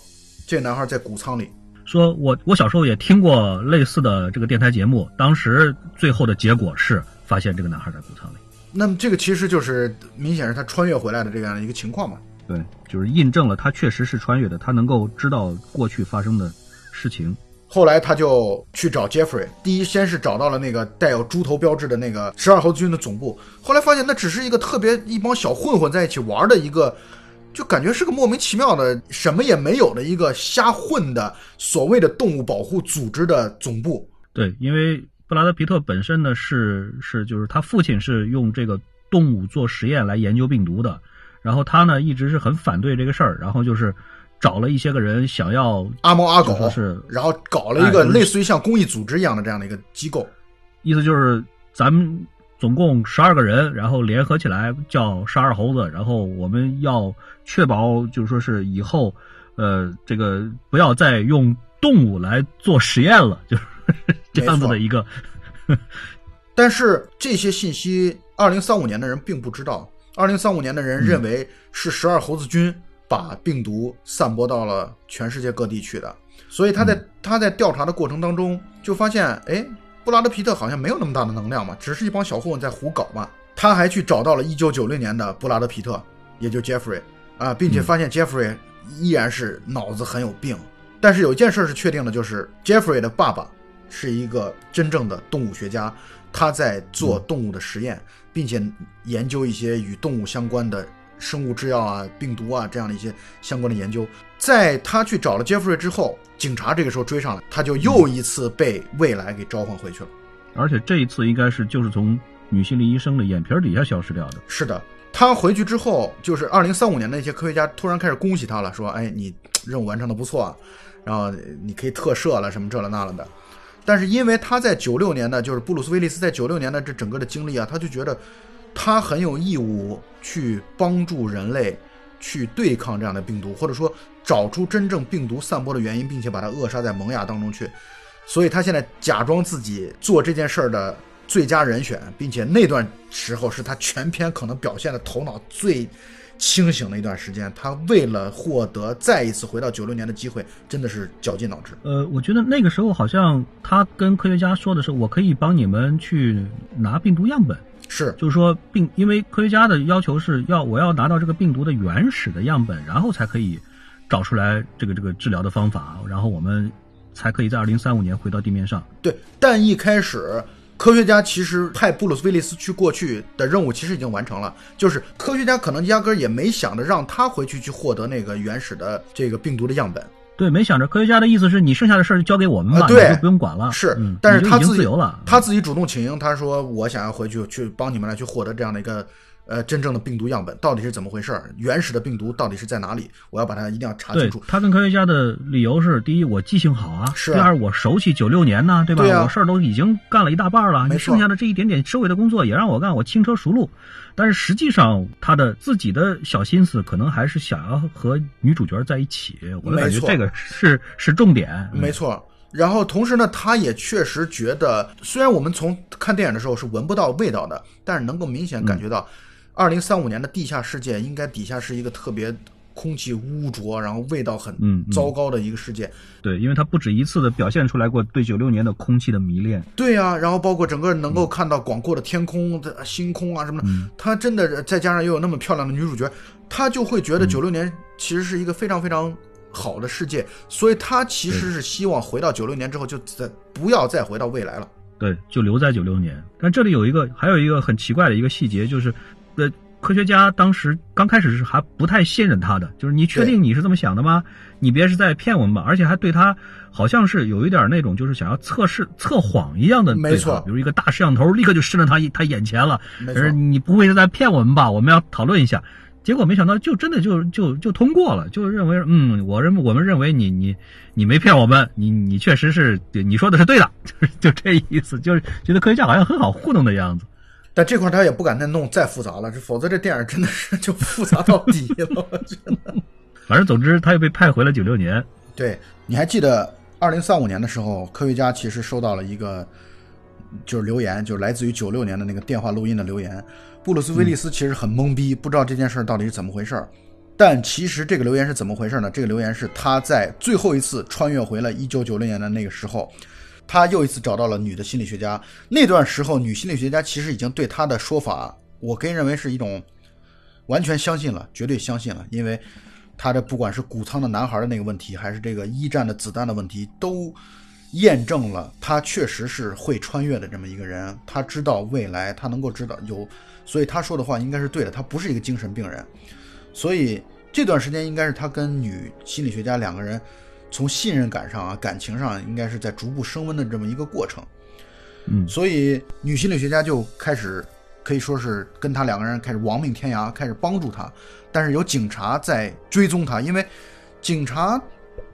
这男孩在谷仓里。说我我小时候也听过类似的这个电台节目，当时最后的结果是发现这个男孩在谷仓里。那么这个其实就是明显是他穿越回来的这样的一个情况嘛。对，就是印证了他确实是穿越的，他能够知道过去发生的事情。后来他就去找 Jeffrey，第一先是找到了那个带有猪头标志的那个十二猴子军的总部，后来发现那只是一个特别一帮小混混在一起玩的一个，就感觉是个莫名其妙的什么也没有的一个瞎混的所谓的动物保护组织的总部。对，因为布拉德皮特本身呢是是就是他父亲是用这个动物做实验来研究病毒的，然后他呢一直是很反对这个事儿，然后就是找了一些个人想要阿猫阿狗就是然后搞了一个类似于像公益组织一样的这样的一个机构。意思就是咱们总共十二个人，然后联合起来叫十二猴子，然后我们要确保就是说是以后，呃，这个不要再用动物来做实验了，就是这样子的一个，但是这些信息，二零三五年的人并不知道。二零三五年的人认为是十二猴子军把病毒散播到了全世界各地去的，所以他在、他在调查的过程当中就发现，哎，布拉德皮特好像没有那么大的能量嘛，只是一帮小混混在胡搞嘛。他还去找到了一九九六年的布拉德皮特，也就 Jeffrey 啊，并且发现 Jeffrey 依然是脑子很有病。但是有一件事是确定的，就是 Jeffrey 的爸爸是一个真正的动物学家，他在做动物的实验，并且研究一些与动物相关的生物制药啊、病毒啊这样的一些相关的研究。在他去找了杰弗瑞之后，警察这个时候追上来，他就又一次被未来给召唤回去了。而且这一次应该是就是从女心理医生的眼皮底下消失掉的。是的，他回去之后，就是二零三五年的那些科学家突然开始恭喜他了，说：“哎，你任务完成的不错啊，然后你可以特赦了，什么这了那了的。”但是因为他在九六年的，就是布鲁斯威利斯在九六年的这整个的经历啊，他就觉得他很有义务去帮助人类去对抗这样的病毒，或者说找出真正病毒散播的原因，并且把它扼杀在萌芽当中去。所以他现在假装自己做这件事儿的最佳人选，并且那段时候是他全篇可能表现的头脑最清醒了一段时间。他为了获得再一次回到九六年的机会，真的是绞尽脑汁。呃，我觉得那个时候好像他跟科学家说的是，我可以帮你们去拿病毒样本，是，就是说病，因为科学家的要求是要我要拿到这个病毒的原始的样本，然后才可以找出来这个这个治疗的方法，然后我们才可以在二零三五年回到地面上。对，但一开始。科学家其实派布鲁斯·威利斯去过去的任务其实已经完成了，就是科学家可能压根儿也没想着让他回去去获得那个原始的这个病毒的样本。对，没想着科学家的意思是你剩下的事儿就交给我们吧，对，就不用管了。是，嗯但是他自己自由了，他自己主动请缨，他说我想要回去去帮你们来去获得这样的一个呃真正的病毒样本，到底是怎么回事儿？原始的病毒到底是在哪里？我要把它一定要查清楚。他跟科学家的理由是：第一，我记性好啊；是啊第二，我熟悉九六年呢，对吧？对啊我事儿都已经干了一大半了，你剩下的这一点点收尾的工作也让我干，我轻车熟路。但是实际上，他的自己的小心思可能还是想要和女主角在一起。我感觉这个是是重点。没错。然后同时呢，他也确实觉得，虽然我们从看电影的时候是闻不到味道的，但是能够明显感觉到，二零三五年的地下世界应该底下是一个特别空气污浊，然后味道很糟糕的一个世界。对，因为他不止一次的表现出来过对九六年的空气的迷恋。对呀、然后包括整个能够看到广阔的天空、的星空啊什么的，嗯他真的再加上又有那么漂亮的女主角，他就会觉得九六年其实是一个非常非常好的世界，所以他其实是希望回到九六年之后就再不要再回到未来了。对，就留在九六年。但这里有一个，还有一个很奇怪的一个细节，就是，呃，科学家当时刚开始是还不太信任他的，就是你确定你是这么想的吗？你别是在骗我们吧？而且还对他好像是有一点那种就是想要测试测谎一样的没错比如一个大摄像头立刻就伸到他他眼前了，没错你不会是在骗我们吧？我们要讨论一下。结果没想到，就真的就就就通过了，就认为，嗯，我认我们认为你你你没骗我们，你你确实是你说的是对的，就是就这意思，就是觉得科学家好像很好糊弄的样子。但这块他也不敢再弄再复杂了，这否则这电影真的是 就复杂到底了。我觉得。反正总之，他又被派回了九六年。对，你还记得二零三五年的时候，科学家其实收到了一个就是留言，就是来自于九六年的那个电话录音的留言。布鲁斯·威利斯其实很懵逼，不知道这件事到底是怎么回事儿。但其实这个留言是怎么回事呢？这个留言是他在最后一次穿越回了一九九六年的那个时候，他又一次找到了女的心理学家。那段时候，女心理学家其实已经对他的说法，我可以认为是一种完全相信了，绝对相信了，因为他的不管是谷仓的男孩的那个问题，还是这个一战的子弹的问题，都验证了他确实是会穿越的这么一个人。他知道未来，他能够知道有，所以他说的话应该是对的。他不是一个精神病人，所以这段时间应该是他跟女心理学家两个人从信任感上啊，感情上应该是在逐步升温的这么一个过程。嗯，所以女心理学家就开始可以说是跟他两个人开始亡命天涯，开始帮助他。但是有警察在追踪他，因为警察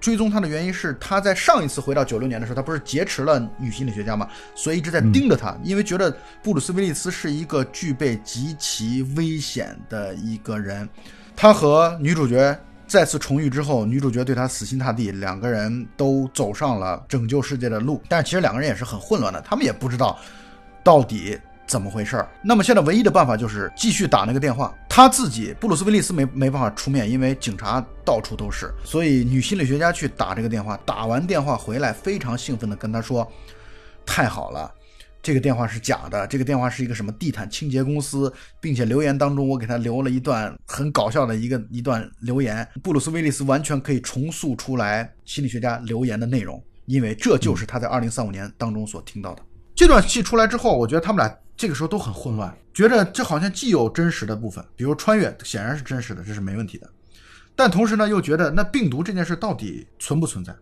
追踪他的原因是他在上一次回到九六年的时候，他不是劫持了女心理学家嘛，所以一直在盯着他，因为觉得布鲁斯·威利斯是一个具备极其危险的一个人。他和女主角再次重遇之后，女主角对他死心塌地，两个人都走上了拯救世界的路。但是其实两个人也是很混乱的，他们也不知道到底怎么回事儿。那么现在唯一的办法就是继续打那个电话。他自己布鲁斯·威利斯没没办法出面，因为警察到处都是，所以女心理学家去打这个电话。打完电话回来，非常兴奋地跟他说：“太好了。”这个电话是假的，这个电话是一个什么地毯清洁公司，并且留言当中我给他留了一段很搞笑的一个一段留言，布鲁斯威利斯完全可以重塑出来心理学家留言的内容，因为这就是他在二零三五年当中所听到的。这段戏出来之后，我觉得他们俩这个时候都很混乱，觉得这好像既有真实的部分，比如穿越显然是真实的，这是没问题的，但同时呢又觉得那病毒这件事到底存不存在？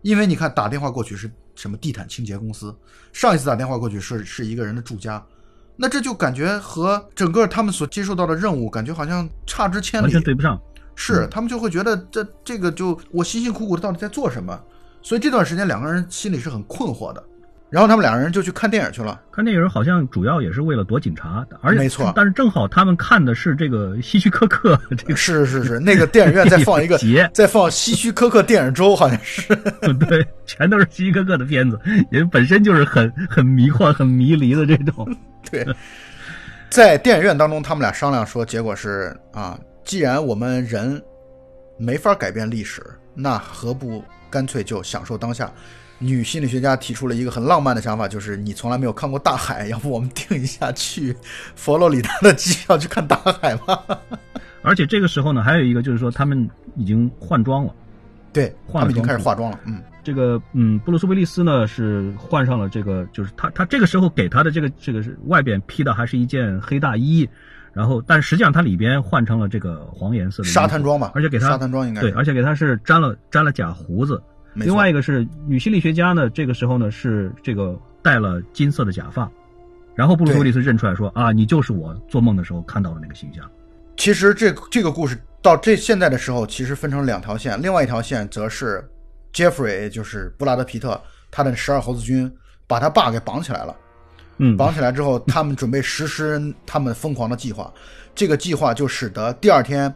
因为你看打电话过去是什么地毯清洁公司，上一次打电话过去是是一个人的住家，那这就感觉和整个他们所接受到的任务感觉好像差之千里完全，对不上。是他们就会觉得这这个就我辛辛苦苦的到底在做什么？所以这段时间两个人心里是很困惑的。然后他们两个人就去看电影去了，看电影好像主要也是为了躲警察，而且没错但是正好他们看的是这个希区柯克这个 是是是，那个电影院在放一个 节，在放希区柯克电影周，好像是。对，全都是希区柯克的片子，也本身就是很很迷幻、很迷离的这种。对，在电影院当中，他们俩商量说，结果是啊，既然我们人没法改变历史，那何不干脆就享受当下？女心理学家提出了一个很浪漫的想法，就是你从来没有看过大海，要不我们订一下去佛罗里达的机票去看大海吧？而且这个时候呢，还有一个就是说，他们已经换装了，对，他们已经开始化妆了。嗯，这个嗯，布鲁斯威利斯呢是换上了这个，就是他他这个时候给他的这个这个是外边披的还是一件黑大衣，然后但实际上它里边换成了这个黄颜色的沙滩装吧，而且给他沙滩装应该对，而且给他是粘了粘了假胡子。另外一个是女心理学家呢，这个时候呢是这个戴了金色的假发，然后布鲁斯威利斯认出来说啊，你就是我做梦的时候看到的那个形象。其实这这个故事到这现在的时候，其实分成两条线，另外一条线则是 Jeffrey 就是布拉德皮特他的十二猴子军把他爸给绑起来了，嗯，绑起来之后，他们准备实施他们疯狂的计划，这个计划就使得第二天。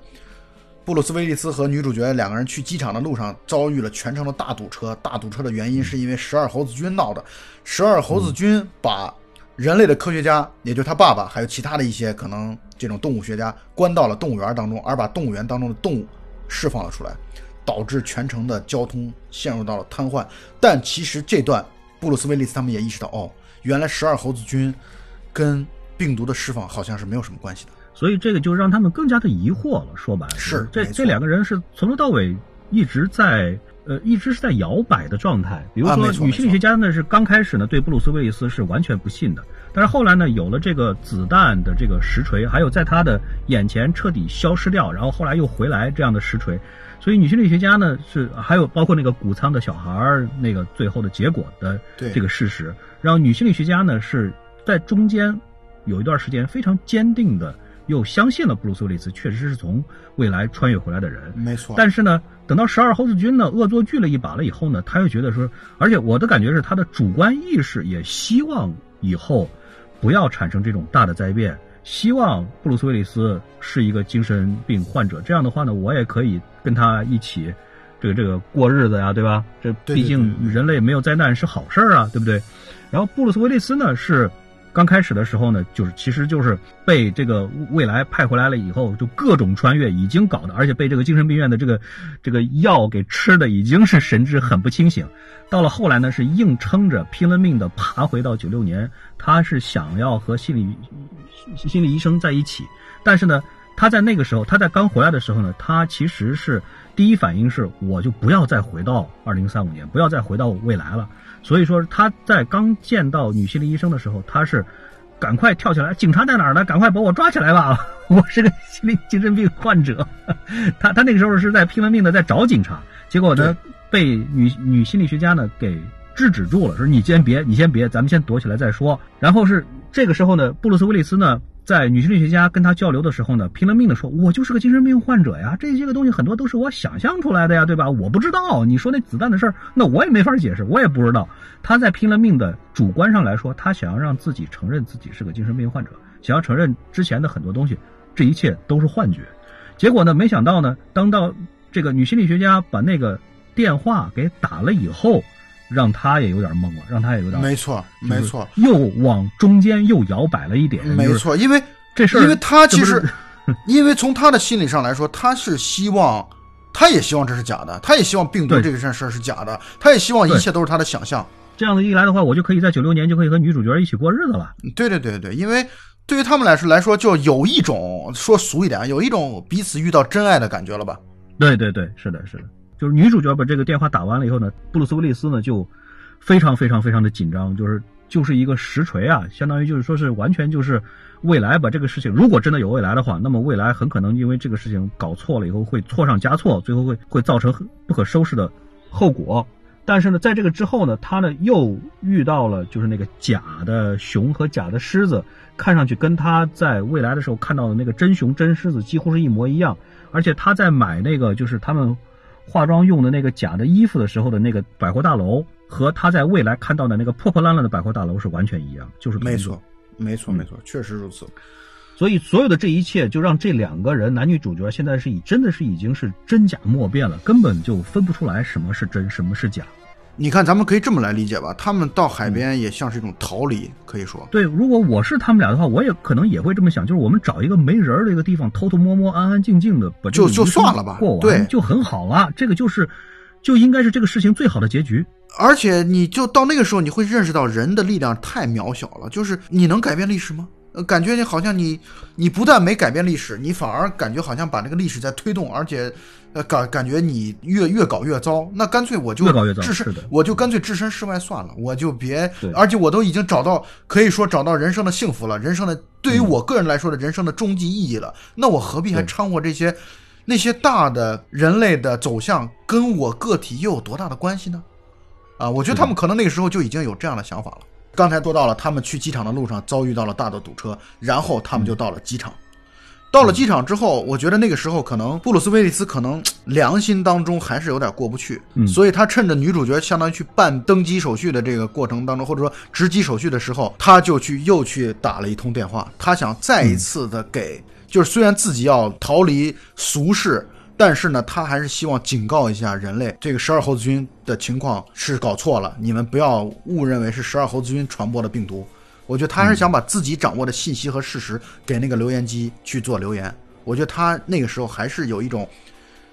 布鲁斯威利斯和女主角两个人去机场的路上遭遇了全城的大堵车。大堵车的原因是因为十二猴子军闹的。十二猴子军把人类的科学家，也就是他爸爸，还有其他的一些可能这种动物学家关到了动物园当中，而把动物园当中的动物释放了出来，导致全城的交通陷入到了瘫痪。但其实这段布鲁斯威利斯他们也意识到，哦，原来十二猴子军跟病毒的释放好像是没有什么关系的。所以这个就让他们更加的疑惑了。说白了，是这这两个人是从头到尾一直在呃一直是在摇摆的状态。比如说，女心理学家呢是刚开始呢对布鲁斯威利斯是完全不信的，但是后来呢有了这个子弹的这个实锤，还有在他的眼前彻底消失掉，然后后来又回来这样的实锤，所以女心理学家呢是还有包括那个谷仓的小孩儿那个最后的结果的这个事实，让女心理学家呢是在中间有一段时间非常坚定的。又相信了布鲁斯威利斯确实是从未来穿越回来的人，没错。但是呢，等到十二猴子军呢恶作剧了一把了以后呢，他又觉得说，而且我的感觉是他的主观意识也希望以后不要产生这种大的灾变，希望布鲁斯威利斯是一个精神病患者。这样的话呢，我也可以跟他一起这个这个过日子呀，对吧？这毕竟人类没有灾难是好事儿啊，对不对？然后布鲁斯威利斯呢是。刚开始的时候呢，就是其实就是被这个未来派回来了以后，就各种穿越已经搞的，而且被这个精神病院的这个这个药给吃的已经是神志很不清醒。到了后来呢，是硬撑着拼了命的爬回到九六年，他是想要和心理心理医生在一起，但是呢，他在那个时候，他在刚回来的时候呢，他其实是第一反应是我就不要再回到二零三五年，不要再回到未来了。所以说他在刚见到女心理医生的时候，他是赶快跳起来，警察在哪儿呢？赶快把我抓起来吧！我是个心理精神病患者。他他那个时候是在拼了命的在找警察，结果呢被女女心理学家呢给制止住了，说你先别，你先别，咱们先躲起来再说。然后是这个时候呢，布鲁斯威利斯呢。在女心理学家跟他交流的时候呢，拼了命的说：“我就是个精神病患者呀，这些个东西很多都是我想象出来的呀，对吧？我不知道你说那子弹的事儿，那我也没法解释，我也不知道。他在拼了命的主观上来说，他想要让自己承认自己是个精神病患者，想要承认之前的很多东西，这一切都是幻觉。结果呢，没想到呢，当到这个女心理学家把那个电话给打了以后。”让他也有点懵了，让他也有点没错，没错，又往中间又摇摆了一点。没错，因为这事儿，因为他其实，因为从他的心理上来说，他是希望，他也希望这是假的，他也希望病毒这个件事儿是假的，他也希望一切都是他的想象。这样子一来的话，我就可以在九六年就可以和女主角一起过日子了。对对对对，因为对于他们来说来说，就有一种说俗一点，有一种彼此遇到真爱的感觉了吧？对对对，是的，是的。就是女主角把这个电话打完了以后呢，布鲁斯威利斯呢就非常非常非常的紧张，就是就是一个实锤啊，相当于就是说是完全就是未来把这个事情，如果真的有未来的话，那么未来很可能因为这个事情搞错了以后会错上加错，最后会会造成不可收拾的后果。但是呢，在这个之后呢，他呢又遇到了就是那个假的熊和假的狮子，看上去跟他在未来的时候看到的那个真熊真狮子几乎是一模一样，而且他在买那个就是他们。化妆用的那个假的衣服的时候的那个百货大楼，和他在未来看到的那个破破烂烂的百货大楼是完全一样，就是没错，没错，没错，确实如此。所以所有的这一切，就让这两个人男女主角现在是已真的是已经是真假莫辨了，根本就分不出来什么是真，什么是假。你看，咱们可以这么来理解吧，他们到海边也像是一种逃离，可以说。对，如果我是他们俩的话，我也可能也会这么想，就是我们找一个没人的一个地方，偷偷摸摸、安安静静的把就就算了吧，过完对，就很好啊。这个就是就应该是这个事情最好的结局。而且你就到那个时候，你会认识到人的力量太渺小了，就是你能改变历史吗？呃，感觉你好像你你不但没改变历史，你反而感觉好像把这个历史在推动，而且呃感感觉你越越搞越糟。那干脆我就置身我就干脆置身事外算了，我就别。而且我都已经找到可以说找到人生的幸福了，人生的对嗯于我个人来说的人生的终极意义了。那我何必还掺和这些那些大的人类的走向跟我个体又有多大的关系呢？啊，我觉得他们可能那个时候就已经有这样的想法了。刚才说到了，他们去机场的路上遭遇到了大的堵车，然后他们就到了机场。到了机场之后，我觉得那个时候可能布鲁斯威利斯可能良心当中还是有点过不去，嗯所以他趁着女主角相当于去办登机手续的这个过程当中，或者说值机手续的时候，他就去又去打了一通电话，他想再一次的给，就是虽然自己要逃离俗世。但是呢，他还是希望警告一下人类，这个十二猴子军的情况是搞错了，你们不要误认为是十二猴子军传播的病毒。我觉得他还是想把自己掌握的信息和事实给那个留言机去做留言。我觉得他那个时候还是有一种，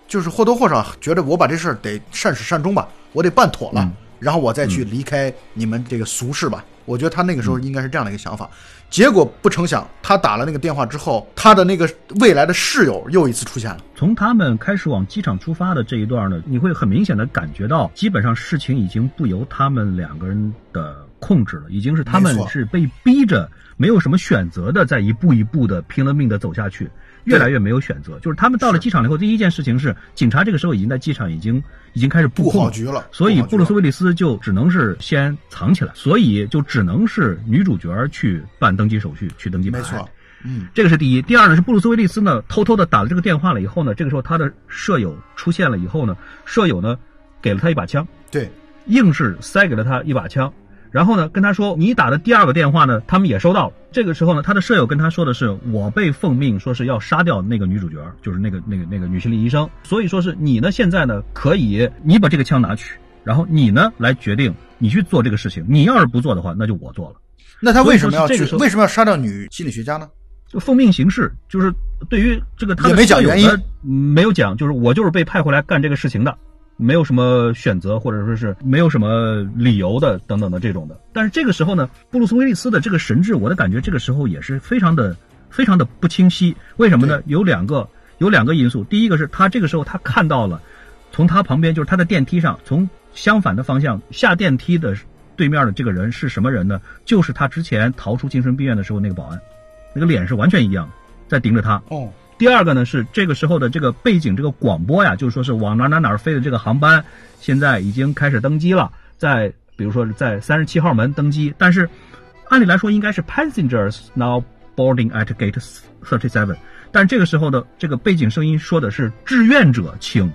就是或多或少觉得我把这事儿得善始善终吧，我得办妥了，嗯然后我再去离开你们这个俗世吧。我觉得他那个时候应该是这样的一个想法。结果不成想，他打了那个电话之后，他的那个未来的室友又一次出现了。从他们开始往机场出发的这一段呢，你会很明显的感觉到，基本上事情已经不由他们两个人的控制了，已经是他们是被逼着，没有什么选择的，在一步一步的拼了命的走下去，越来越没有选择。就是他们到了机场以后，第一件事情是，警察这个时候已经在机场已经已经开始布布控局了，所以布鲁斯威利斯就只能是先藏起来，所以就只能是女主角去办登机手续，去登机牌。没错，嗯，这个是第一。第二呢是布鲁斯威利斯呢偷偷的打了这个电话了以后呢，这个时候他的舍友出现了以后呢，舍友呢给了他一把枪，对，硬是塞给了他一把枪，然后呢跟他说你打的第二个电话呢，他们也收到了。这个时候呢，他的舍友跟他说的是我被奉命说是要杀掉那个女主角，就是那个那个那个女心理医生，所以说是你呢现在呢可以你把这个枪拿去，然后你呢来决定你去做这个事情，你要是不做的话，那就我做了。那他为什么要去为什么要杀掉女心理学家呢？就奉命行事，就是对于这个他没讲原因没有讲，就是我就是被派回来干这个事情的，没有什么选择或者说是没有什么理由的等等的这种的。但是这个时候呢，布鲁斯威利斯的这个神智，我的感觉这个时候也是非常的非常的不清晰。为什么呢？有两个有两个因素，第一个是他这个时候他看到了，从他旁边就是他的电梯上，从相反的方向下电梯的对面的这个人是什么人呢？就是他之前逃出精神病院的时候那个保安。那个脸是完全一样，在盯着他。哦，第二个呢是这个时候的这个背景这个广播呀，就是说是往哪哪哪飞的这个航班，现在已经开始登机了，在比如说在三十七号门登机，但是按理来说应该是 passengers now boarding at gate thirty seven，但这个时候的这个背景声音说的是志愿者请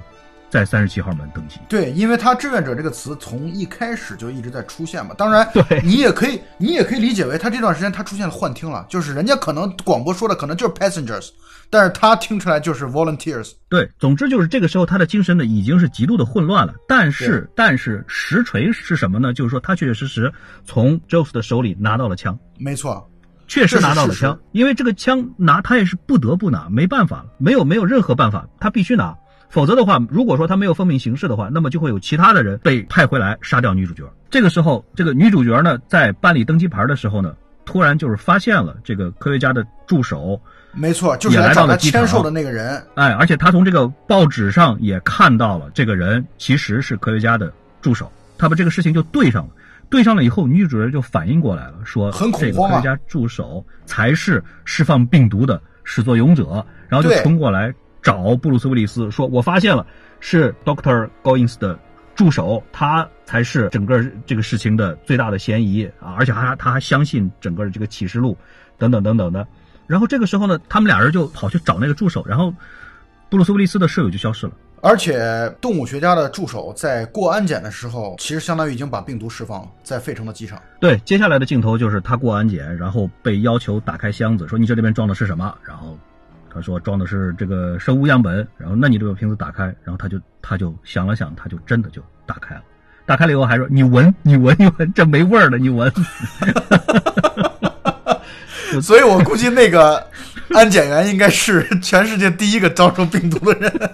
在三十七号门登机。对，因为他志愿者这个词从一开始就一直在出现嘛。当然，对你也可以，你也可以理解为他这段时间他出现了幻听了，就是人家可能广播说的可能就是 passengers，但是他听出来就是 volunteers。对，总之就是这个时候他的精神呢已经是极度的混乱了。但是，但是实锤是什么呢？就是说他确确实实从 Jose 的手里拿到了枪，没错，确实拿到了枪，因为这个枪拿他也是不得不拿，没办法了，没有没有任何办法，他必须拿。否则的话，如果说他没有奉命行事的话，那么就会有其他的人被派回来杀掉女主角。这个时候，这个女主角呢，在办理登机牌的时候呢，突然就是发现了这个科学家的助手没错，就是也来到了机场签售的那个人。哎，而且他从这个报纸上也看到了这个人其实是科学家的助手，他把这个事情就对上了。对上了以后，女主角就反应过来了，说很恐这个科学家助手才是释放病毒的始作俑者，然后就冲过来找布鲁斯威利斯，说我发现了是 Doctor Goins 的助手，他才是整个这个事情的最大的嫌疑啊，而且还他还相信整个这个启示录等等等等的。然后这个时候呢，他们俩人就跑去找那个助手，然后布鲁斯威利斯的舍友就消失了。而且动物学家的助手在过安检的时候，其实相当于已经把病毒释放了，在费城的机场。对，接下来的镜头就是他过安检，然后被要求打开箱子，说你这里面装的是什么？然后他说装的是这个生物样本。然后那你这个瓶子打开，然后他就他就想了想，他就真的就打开了。打开了以后还说：“你闻，你闻，你闻，这没味儿的，你闻。所以我估计那个安检员应该是全世界第一个遭受病毒的人，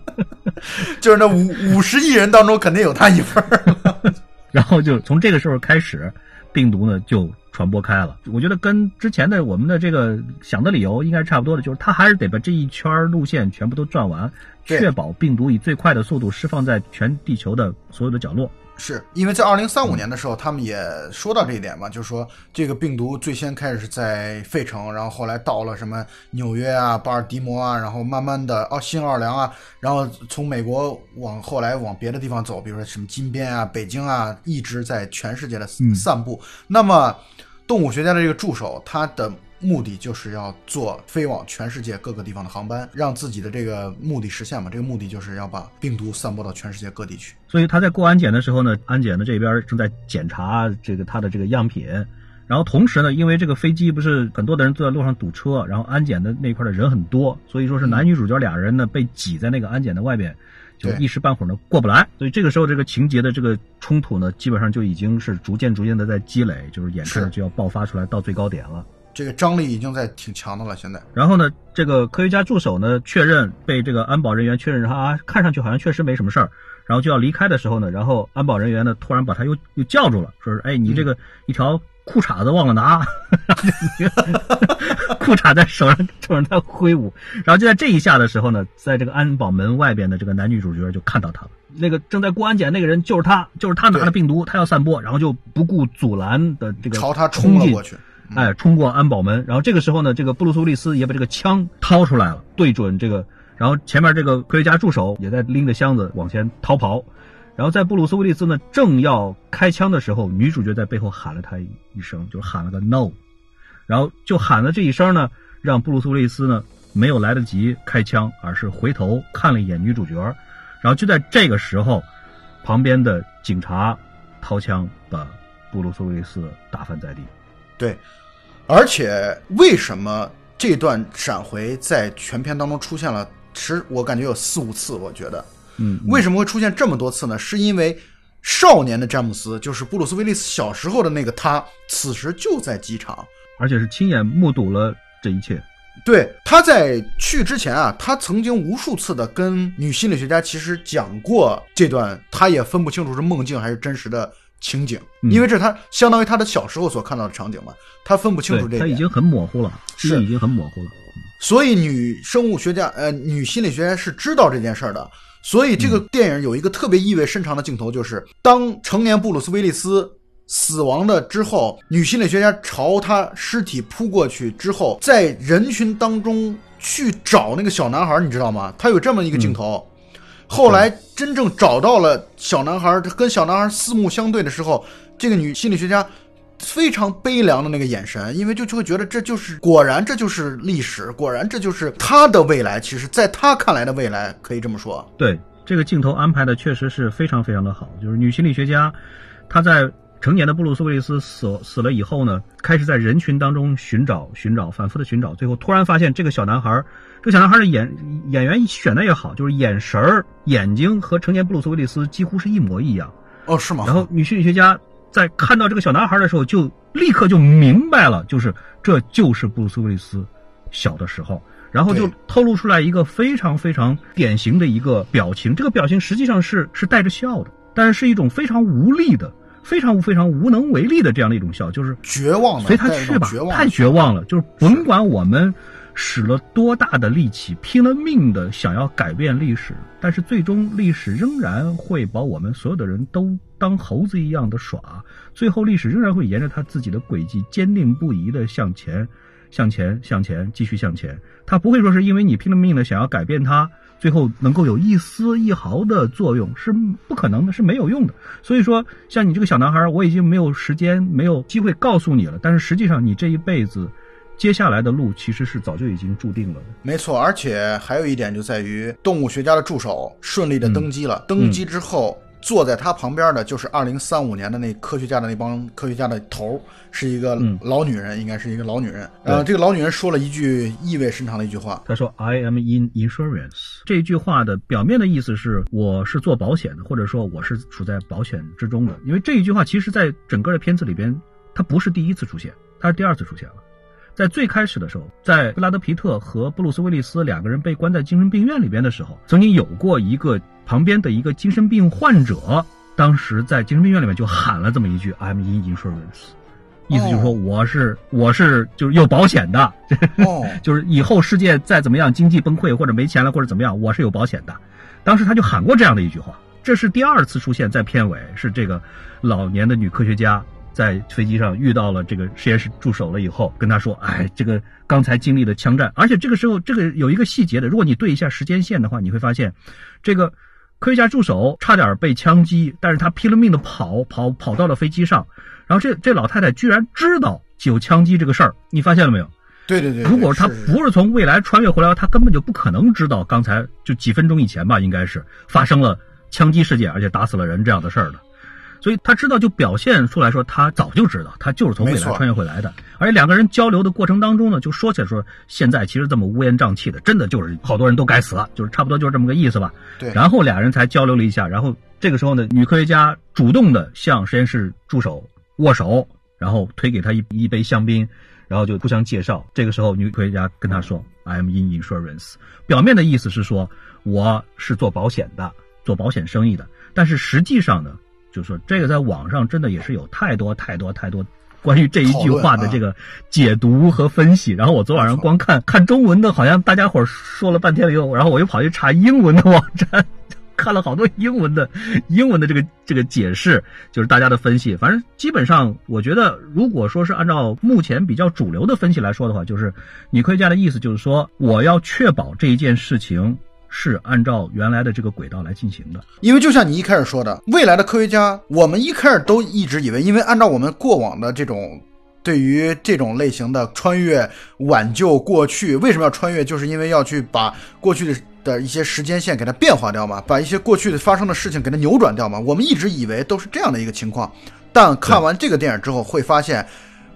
就是那五五十亿人当中肯定有他一份儿。然后就从这个时候开始，病毒呢就传播开了。我觉得跟之前的我们的这个想的理由应该是差不多的，就是他还是得把这一圈路线全部都转完，确保病毒以最快的速度释放在全地球的所有的角落。是因为在二零三五年的时候，他们也说到这一点嘛，就是说这个病毒最先开始是在费城，然后后来到了什么纽约啊、巴尔的摩啊，然后慢慢的哦新奥尔良啊，然后从美国往后来往别的地方走，比如说什么金边啊、北京啊，一直在全世界的嗯散布。那么动物学家的这个助手，他的目的就是要做飞往全世界各个地方的航班，让自己的这个目的实现嘛。这个目的就是要把病毒散播到全世界各地去。所以他在过安检的时候呢，安检的这边正在检查这个他的这个样品，然后同时呢，因为这个飞机不是很多的人坐在路上堵车，然后安检的那块的人很多，所以说是男女主角俩人呢被挤在那个安检的外边，就一时半会儿呢过不来。所以这个时候这个情节的这个冲突呢，基本上就已经是逐渐逐渐的在积累，就是眼看着就要爆发出来到最高点了。这个张力已经在挺强的了，现在。然后呢，这个科学家助手呢确认被这个安保人员确认他啊，看上去好像确实没什么事儿，然后就要离开的时候呢，然后安保人员呢突然把他又又叫住了，说是哎，你这个一条裤衩子忘了拿，裤衩在手上冲着他挥舞，然后就在这一下的时候呢，在这个安保门外边的这个男女主角就看到他了。那个正在过安检那个人就是他，就是他拿的病毒，他要散播，然后就不顾阻拦的这个朝他冲了过去。哎，冲过安保门，然后这个时候呢，这个布鲁苏利斯也把这个枪掏出来了，对准这个，然后前面这个科学家助手也在拎着箱子往前逃跑，然后在布鲁斯威利斯呢正要开枪的时候，女主角在背后喊了他一声，就是喊了个 no，然后就喊了这一声呢，让布鲁斯威利斯呢没有来得及开枪，而是回头看了一眼女主角，然后就在这个时候，旁边的警察掏枪把布鲁斯威利斯打翻在地。对，而且为什么这段闪回在全片当中出现了？其实我感觉有四五次，我觉得嗯，为什么会出现这么多次呢？是因为少年的詹姆斯，就是布鲁斯威利斯小时候的那个他，此时就在机场。而且是亲眼目睹了这一切。对，他在去之前啊，他曾经无数次的跟女心理学家其实讲过这段，他也分不清楚是梦境还是真实的情景，嗯因为这是他相当于他的小时候所看到的场景嘛，他分不清楚这对，一点。他已经很模糊了，是已经很模糊了。所以女生物学家，呃，女心理学家是知道这件事儿的。所以这个电影有一个特别意味深长的镜头，就是当成年布鲁斯威利斯死亡的之后，女心理学家朝他尸体扑过去之后，在人群当中去找那个小男孩，你知道吗？他有这么一个镜头。后来真正找到了小男孩，跟小男孩四目相对的时候，这个女心理学家非常悲凉的那个眼神，因为就就会觉得这就是果然这就是历史，果然这就是他的未来。其实，在他看来的未来，可以这么说。对，这个镜头安排的确实是非常非常的好。就是女心理学家，她在成年的布鲁斯威利斯死死了以后呢，开始在人群当中寻找、寻找、反复的寻找，最后突然发现这个小男孩，这个小男孩的演演员选的也好，就是眼神儿、眼睛和成年布鲁斯威利斯几乎是一模一样。哦，是吗？然后女心理学家在看到这个小男孩的时候，就立刻就明白了，就是这就是布鲁斯威利斯小的时候，然后就透露出来一个非常非常典型的一个表情，这个表情实际上是是带着笑的，但是是一种非常无力的、非常非常无能为力的这样的一种笑，就是绝望的，随他带着一去吧太绝望了。就是甭管我们使了多大的力气，拼了命的想要改变历史，但是最终历史仍然会把我们所有的人都当猴子一样的耍，最后历史仍然会沿着他自己的轨迹坚定不移的向前。向前，向前，继续向前。他不会说是因为你拼了命的想要改变他，最后能够有一丝一毫的作用，是不可能的，是没有用的。所以说，像你这个小男孩，我已经没有时间、没有机会告诉你了。但是实际上，你这一辈子接下来的路其实是早就已经注定了。没错，而且还有一点就在于动物学家的助手顺利的登基了。登基之后，坐在他旁边的就是二零三五年的那科学家的那帮科学家的头，是一个嗯老女人，应该是一个老女人。对呃，这个老女人说了一句意味深长的一句话，她说 “I am in insurance” 这句话的表面的意思是我是做保险的，或者说我是处在保险之中的。因为这一句话其实在整个的片子里边，它不是第一次出现，它是第二次出现了。在最开始的时候，在布拉德皮特和布鲁斯威利斯两个人被关在精神病院里边的时候，曾经有过一个旁边的一个精神病患者，当时在精神病院里面就喊了这么一句 “I'm in insurance”，意思就是说我是我是就是有保险的，哦，就是以后世界再怎么样，经济崩溃或者没钱了或者怎么样，我是有保险的。当时他就喊过这样的一句话，这是第二次出现在片尾，是这个老年的女科学家在飞机上遇到了这个实验室助手了以后，跟他说：“哎，这个刚才经历的枪战，而且这个时候这个有一个细节的，如果你对一下时间线的话，你会发现，这个科学家助手差点被枪击，但是他拼了命的跑跑跑到了飞机上，然后这这老太太居然知道有枪击这个事儿，你发现了没有？对对对，对如果他不是从未来穿越回来，他根本就不可能知道刚才就几分钟以前吧，应该是发生了枪击事件，而且打死了人这样的事儿的。所以他知道就表现出来说，他早就知道，他就是从未来穿越回来的。而且两个人交流的过程当中呢，就说起来说，现在其实这么乌烟瘴气的，真的就是好多人都该死，就是差不多就是这么个意思吧。对然后俩人才交流了一下，然后这个时候呢，女科学家主动的向实验室助手握手，然后推给他一一杯香槟，然后就互相介绍。这个时候，女科学家跟他说：“I'm in insurance。”表面的意思是说我是做保险的，做保险生意的，但是实际上呢，就是说这个在网上真的也是有太多太多太多。关于这一句话的这个解读和分析，然后我昨晚上光看看中文的，好像大家伙说了半天了以后，然后我又跑去查英文的网站，看了好多英文的英文的这个这个解释，就是大家的分析。反正基本上，我觉得如果说是按照目前比较主流的分析来说的话，就是女科学家的意思就是说，我要确保这一件事情是按照原来的这个轨道来进行的。因为就像你一开始说的，未来的科学家，我们一开始都一直以为，因为按照我们过往的这种对于这种类型的穿越、挽救过去，为什么要穿越？就是因为要去把过去的的一些时间线给它变化掉嘛，把一些过去的发生的事情给它扭转掉嘛。我们一直以为都是这样的一个情况，但看完这个电影之后，会发现，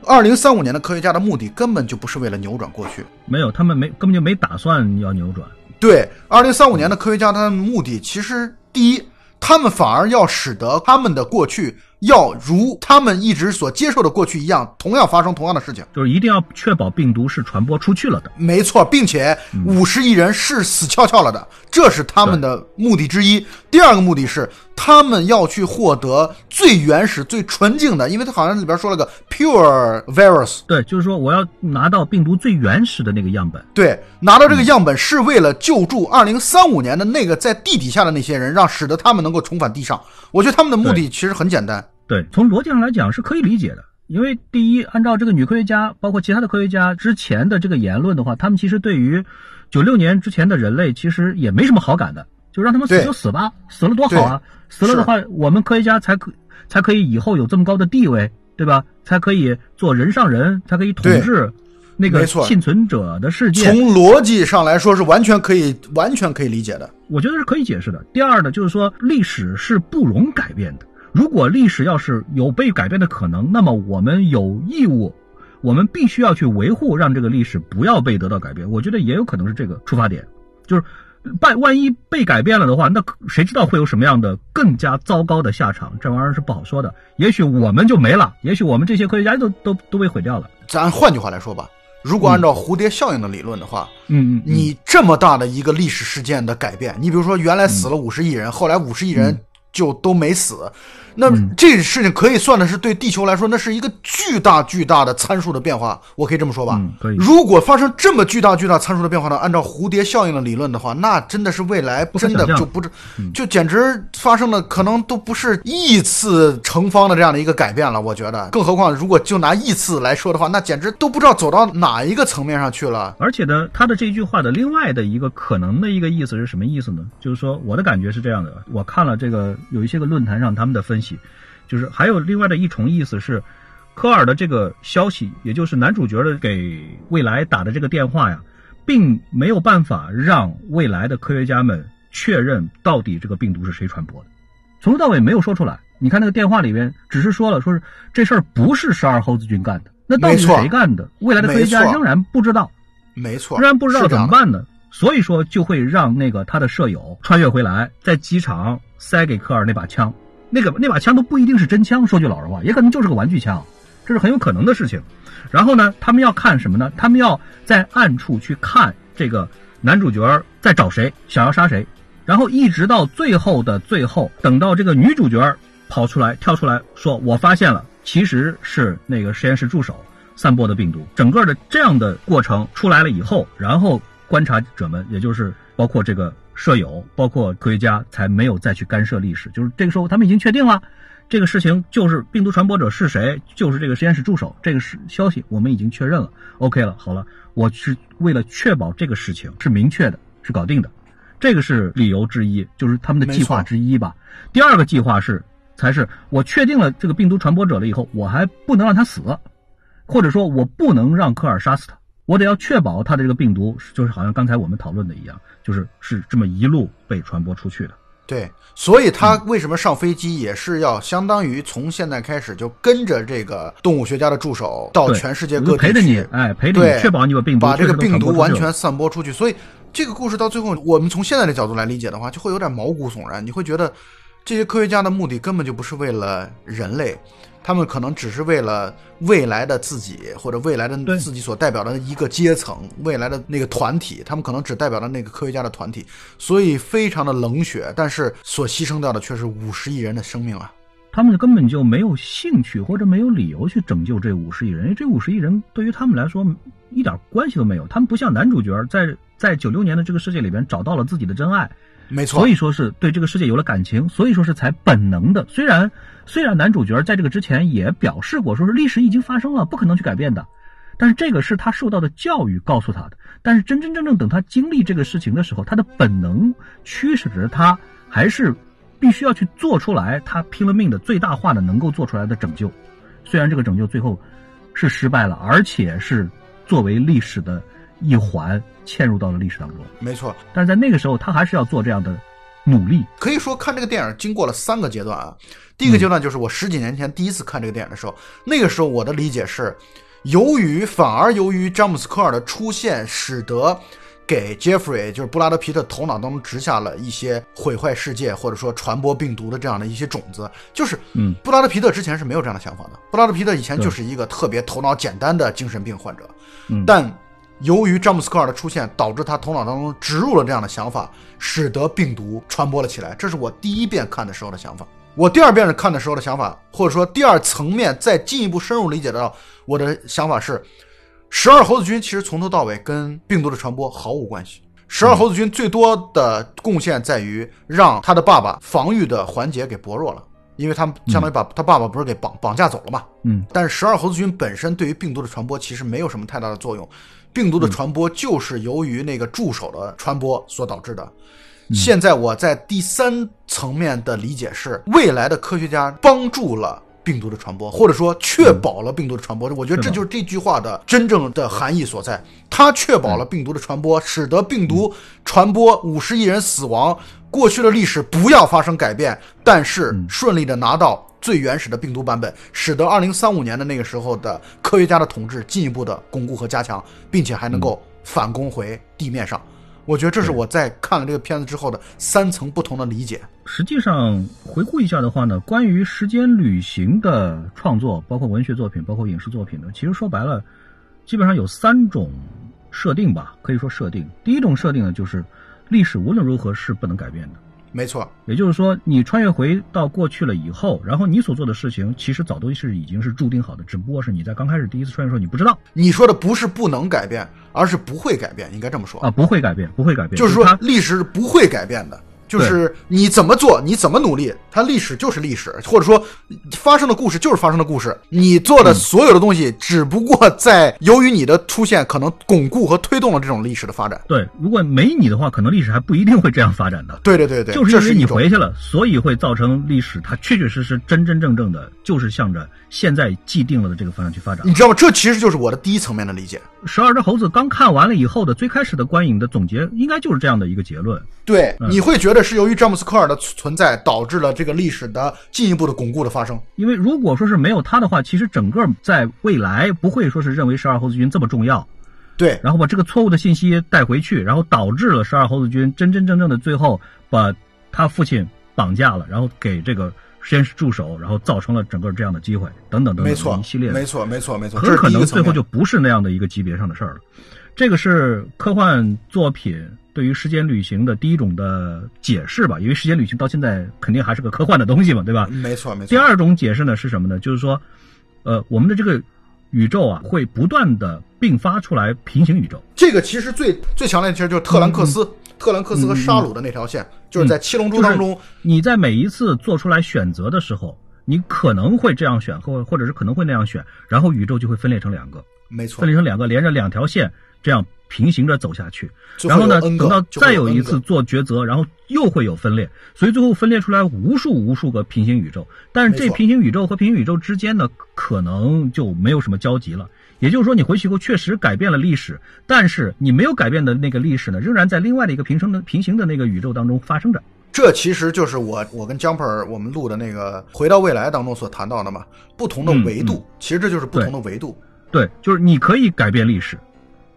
二零三五年的科学家的目的根本就不是为了扭转过去。没有，他们没根本就没打算要扭转。对，二零三五年的科学家，他们的目的其实第一，他们反而要使得他们的过去要如他们一直所接受的过去一样，同样发生同样的事情。就是一定要确保病毒是传播出去了的。没错，并且五十亿人是死翘翘了的，这是他们的目的之一。第二个目的是，他们要去获得最原始、最纯净的，因为他好像里边说了个 pure virus，对，就是说我要拿到病毒最原始的那个样本。对，拿到这个样本是为了救助二零三五年的那个在地底下的那些人，让使得他们能够重返地上。我觉得他们的目的其实很简单。对，从逻辑上来讲是可以理解的。因为第一，按照这个女科学家，包括其他的科学家之前的这个言论的话，他们其实对于九六年之前的人类其实也没什么好感的，就让他们死就死吧，死了多好啊！死了的话，我们科学家才可才可以以后有这么高的地位，对吧？才可以做人上人，才可以统治那个幸存者的世界。从逻辑上来说是完全可以、完全可以理解的。我觉得是可以解释的。第二呢，就是说历史是不容改变的。如果历史要是有被改变的可能，那么我们有义务，我们必须要去维护，让这个历史不要被得到改变。我觉得也有可能是这个出发点，就是万万一被改变了的话，那谁知道会有什么样的更加糟糕的下场？这玩意儿是不好说的。也许我们就没了，也许我们这些科学家都都都被毁掉了。咱换句话来说吧，如果按照蝴蝶效应的理论的话，嗯嗯，你这么大的一个历史事件的改变，你比如说原来死了五十亿人，后来五十亿人就都没死，那这事情可以算的是对地球来说，那是一个巨大巨大的参数的变化，我可以这么说吧？嗯可以如果发生这么巨大巨大参数的变化呢，按照蝴蝶效应的理论的话，那真的是未来真的就不是，就简直发生的可能都不是亿次成方的这样的一个改变了。我觉得，更何况如果就拿亿次来说的话，那简直都不知道走到哪一个层面上去了。而且呢，他的这句话的另外的一个可能的一个意思是什么意思呢？就是说，我的感觉是这样的，我看了这个有一些个论坛上他们的分析，就是还有另外的一重意思是，科尔的这个消息，也就是男主角的给未来打的这个电话呀，并没有办法让未来的科学家们确认到底这个病毒是谁传播的。从头到尾没有说出来。你看那个电话里边，只是说了，说是这事儿不是十二猴子军干的，那到底是谁干的？未来的科学家仍然不知道，没错，仍然不知道怎么办呢？所以说就会让那个他的舍友穿越回来，在机场塞给科尔那把枪，那个那把枪都不一定是真枪，说句老实话，也可能就是个玩具枪，这是很有可能的事情。然后呢，他们要看什么呢？他们要在暗处去看这个男主角在找谁，想要杀谁，然后一直到最后的最后，等到这个女主角跑出来跳出来说：“我发现了，其实是那个实验室助手散播的病毒。”整个的这样的过程出来了以后，然后。观察者们，也就是包括这个舍友，包括科学家，才没有再去干涉历史。就是这个时候，他们已经确定了这个事情，就是病毒传播者是谁，就是这个实验室助手。这个是消息，我们已经确认了。OK 了，好了，我是为了确保这个事情是明确的，是搞定的。这个是理由之一，就是他们的计划之一吧。第二个计划是，才是我确定了这个病毒传播者了以后，我还不能让他死，或者说我不能让科尔杀死他。我得要确保他的这个病毒，就是好像刚才我们讨论的一样，就是是这么一路被传播出去的。对，所以他为什么上飞机也是要相当于从现在开始就跟着这个动物学家的助手到全世界各地陪着你，哎，陪着你，确保你把病毒把这个病毒完全散播出去。所以这个故事到最后，我们从现在的角度来理解的话，就会有点毛骨悚然。你会觉得这些科学家的目的根本就不是为了人类。他们可能只是为了未来的自己，或者未来的自己所代表的一个阶层，未来的那个团体，他们可能只代表了那个科学家的团体，所以非常的冷血，但是所牺牲掉的却是五十亿人的生命啊！他们根本就没有兴趣或者没有理由去拯救这五十亿人，因为这五十亿人对于他们来说一点关系都没有。他们不像男主角在在九六年的这个世界里边找到了自己的真爱。没错，所以说是对这个世界有了感情，所以说是才本能的。虽然虽然男主角在这个之前也表示过，说是历史已经发生了，不可能去改变的，但是这个是他受到的教育告诉他的。但是真真正正等他经历这个事情的时候，他的本能驱使着他，还是必须要去做出来，他拼了命的最大化的能够做出来的拯救。虽然这个拯救最后是失败了，而且是作为历史的。一环嵌入到了历史当中，没错。但是在那个时候，他还是要做这样的努力。可以说，看这个电影经过了三个阶段啊。第一个阶段就是我十几年前第一次看这个电影的时候，那个时候我的理解是，由于反而由于詹姆斯科尔的出现，使得给杰弗瑞就是布拉德皮特头脑当中植下了一些毁坏世界或者说传播病毒的这样的一些种子。就是，嗯，布拉德皮特之前是没有这样的想法的。布拉德皮特以前就是一个特别头脑简单的精神病患者，嗯，但。由于詹姆斯科尔的出现，导致他头脑当中植入了这样的想法，使得病毒传播了起来。这是我第一遍看的时候的想法。我第二遍看的时候的想法，或者说第二层面再进一步深入理解到我的想法是：十二猴子军其实从头到尾跟病毒的传播毫无关系。十二猴子军最多的贡献在于让他的爸爸防御的环节给薄弱了，因为他们相当于把他爸爸不是给绑绑架走了嘛。嗯。但是十二猴子军本身对于病毒的传播其实没有什么太大的作用。病毒的传播就是由于那个助手的传播所导致的。现在我在第三层面的理解是，未来的科学家帮助了病毒的传播，或者说确保了病毒的传播。我觉得这就是这句话的真正的含义所在。它确保了病毒的传播，使得病毒传播五十亿人死亡，过去的历史不要发生改变，但是顺利的拿到。最原始的病毒版本，使得二零三五年的那个时候的科学家的统治进一步的巩固和加强，并且还能够反攻回地面上。我觉得这是我在看了这个片子之后的三层不同的理解。实际上回顾一下的话呢，关于时间旅行的创作，包括文学作品，包括影视作品呢，其实说白了，基本上有三种设定吧，可以说设定。第一种设定呢，就是历史无论如何是不能改变的。没错，也就是说，你穿越回到过去了以后，然后你所做的事情，其实早都是已经是注定好的，只不过是你在刚开始第一次穿越的时候你不知道。你说的不是不能改变，而是不会改变，应该这么说啊，不会改变，不会改变，就是说历史是不会改变的。就是你怎么做，你怎么努力，它历史就是历史，或者说发生的故事就是发生的故事。你做的所有的东西，只不过在由于你的出现，可能巩固和推动了这种历史的发展。对，如果没你的话，可能历史还不一定会这样发展的。对对对对，就是因为你回去了，所以会造成历史它确确实实、真真正正的，就是向着现在既定了的这个方向去发展。你知道吗？这其实就是我的第一层面的理解。十二只猴子刚看完了以后的最开始的观影的总结，应该就是这样的一个结论。对，你会觉得。得是由于詹姆斯科尔的存在导致了这个历史的进一步的巩固的发生。因为如果说是没有他的话，其实整个在未来不会说是认为十二猴子军这么重要。对，然后把这个错误的信息带回去，然后导致了十二猴子军真真正正的最后把他父亲绑架了，然后给这个先是助手，然后造成了整个这样的机会，等等等等没错一系列的没错，没错，没错，很可能最后就就不是那样的一个级别上的事儿了。这个是科幻作品对于时间旅行的第一种的解释吧，因为时间旅行到现在肯定还是个科幻的东西嘛，对吧？没错，没错。第二种解释呢是什么呢？就是说，呃，我们的这个宇宙啊会不断的并发出来平行宇宙。这个其实最最强烈的其实就是特兰克斯，特兰克斯和沙鲁的那条线，就是在七龙珠当中，你在每一次做出来选择的时候，你可能会这样选，或或者是可能会那样选，然后宇宙就会分裂成两个，没错分，裂成两个，连着两条线这样平行着走下去。然后呢，等到再有一次做抉择，然后又会有分裂，所以最后分裂出来无数无数个平行宇宙。但是这平行宇宙和平行宇宙之间呢，可能就没有什么交集了。也就是说，你回去以后确实改变了历史，但是你没有改变的那个历史呢，仍然在另外的一个平行的平行的那个宇宙当中发生着。这其实就是我我跟 Jumper 我们录的那个《回到未来》当中所谈到的嘛，不同的嗯维度，其实这就是不同的维度。对，就是你可以改变历史，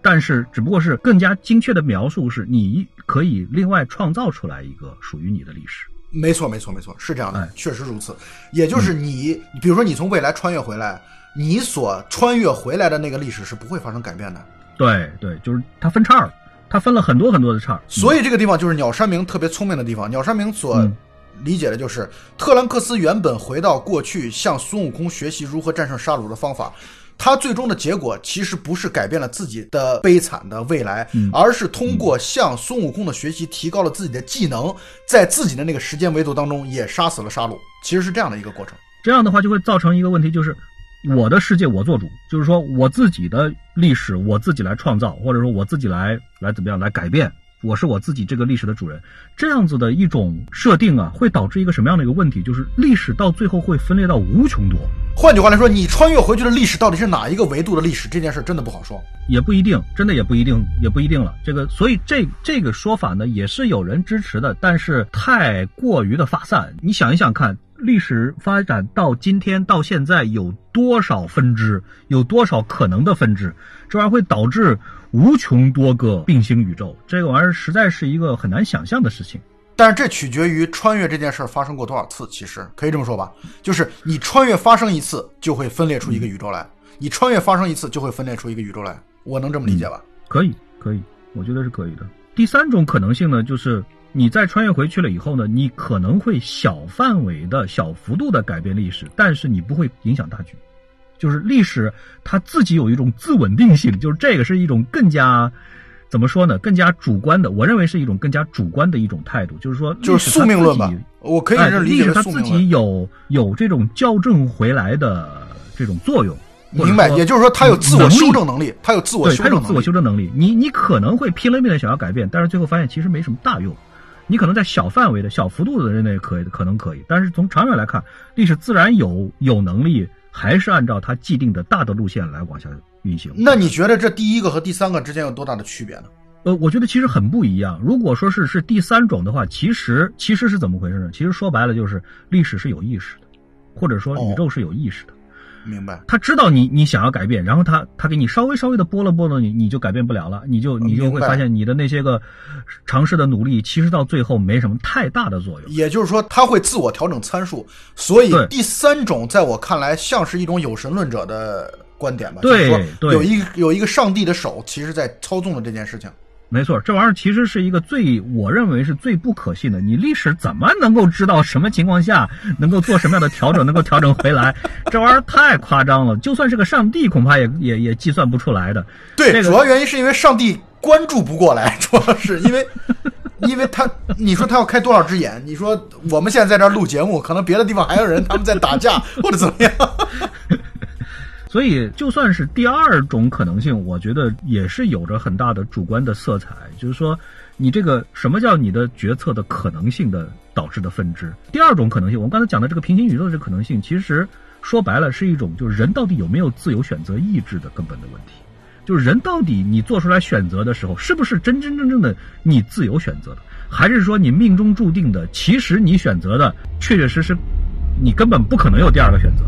但是只不过是更加精确的描述是，你可以另外创造出来一个属于你的历史。没错，没错，没错，是这样的，哎确实如此。也就是你，比如说你从未来穿越回来，你所穿越回来的那个历史是不会发生改变的。对对，就是它分叉了，它分了很多很多的叉儿。所以这个地方就是鸟山明特别聪明的地方。鸟山明所嗯理解的就是，特兰克斯原本回到过去向孙悟空学习如何战胜沙鲁的方法。他最终的结果其实不是改变了自己的悲惨的未来，嗯而是通过向孙悟空的学习，提高了自己的技能，在自己的那个时间维度当中也杀死了沙鲁。其实是这样的一个过程。这样的话就会造成一个问题，就是我的世界我做主，就是说我自己的历史我自己来创造，或者说我自己来来怎么样来改变，我是我自己这个历史的主人。这样子的一种设定啊，会导致一个什么样的一个问题？就是历史到最后会分裂到无穷多。换句话来说，你穿越回去的历史到底是哪一个维度的历史？这件事真的不好说。也不一定，真的也不一定，也不一定了。这个，所以这这个说法呢，也是有人支持的，但是太过于的发散。你想一想看，历史发展到今天到现在有多少分支，有多少可能的分支，这玩意儿会导致无穷多个并行宇宙。这个玩意儿实在是一个很难想象的事情。但是这取决于穿越这件事儿发生过多少次。其实可以这么说吧，就是你穿越发生一次，就会分裂出一个宇宙来；你穿越发生一次，就会分裂出一个宇宙来。我能这么理解吧？可以，可以，我觉得是可以的。第三种可能性呢，就是你再穿越回去了以后呢，你可能会小范围的小幅度的改变历史，但是你不会影响大局。就是历史它自己有一种自稳定性，就是这个是一种更加怎么说呢？更加主观的，我认为是一种更加主观的一种态度，就是说就是宿命论吧。我可以理解历史它自。己有有这种校正回来的这种作用。明白，也就是说，他有自我修正能力，它有自我对，修正能力他有自我修。正能力。你你可能会拼了命的想要改变，但是最后发现其实没什么大用。你可能在小范围的小幅度的内可以可能可以，但是从长远来看，历史自然有有能力，还是按照它既定的大的路线来往下运行。那你觉得这第一个和第三个之间有多大的区别呢？呃，我觉得其实很不一样。如果说是是第三种的话，其实其实是怎么回事呢？其实说白了就是历史是有意识的，或者说宇宙是有意识的。明白？他知道你你想要改变，然后他他给你稍微稍微的拨了拨了你，你就改变不了了，你就你就会发现你的那些个尝试的努力，其实到最后没什么太大的作用。也就是说，他会自我调整参数。所以第三种，在我看来，像是一种有神论者的观点吧。对就是说对有一个有一个上帝的手，其实在操纵了这件事情。没错，这玩意儿其实是一个最我认为是最不可信的。你历史怎么能够知道什么情况下能够做什么样的调整，能够调整回来？这玩意儿太夸张了，就算是个上帝，恐怕也也也计算不出来的。对，这个主要原因是因为上帝关注不过来，主要是因为，因为他，你说他要开多少只眼？你说我们现在在这儿录节目，可能别的地方还有人他们在打架或者怎么样。所以，就算是第二种可能性，我觉得也是有着很大的主观的色彩。就是说，你这个什么叫你的决策的可能性的导致的分支？第二种可能性，我们刚才讲的这个平行宇宙的这个可能性，其实说白了是一种就是人到底有没有自由选择意志的根本的问题。就是人到底你做出来选择的时候，是不是真真正正的你自由选择的，还是说你命中注定的？其实你选择的确确实实，你根本不可能有第二个选择。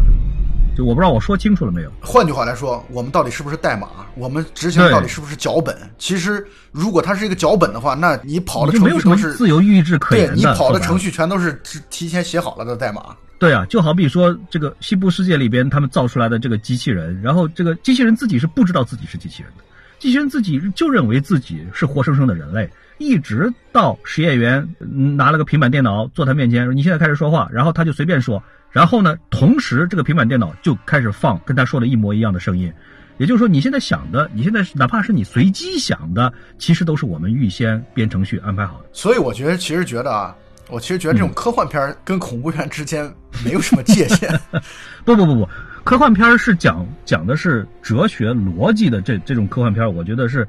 就我不知道我说清楚了没有？换句话来说，我们到底是不是代码？我们执行到底是不是脚本？其实，如果它是一个脚本的话，那你跑的程序都是自由意志可言的。对你跑的程序全都是提提前写好了的代码。对啊，就好比说这个西部世界里边他们造出来的这个机器人，然后这个机器人自己是不知道自己是机器人的，机器人自己就认为自己是活生生的人类，一直到实验员拿了个平板电脑坐他面前，你现在开始说话，然后他就随便说。然后呢？同时，这个平板电脑就开始放跟他说的一模一样的声音，也就是说，你现在想的，你现在哪怕是你随机想的，其实都是我们预先编程序安排好的。所以，我觉得其实觉得啊，我其实觉得这种科幻片跟恐怖片之间没有什么界限。不不不不，科幻片是讲讲的是哲学逻辑的，这这种科幻片，我觉得是。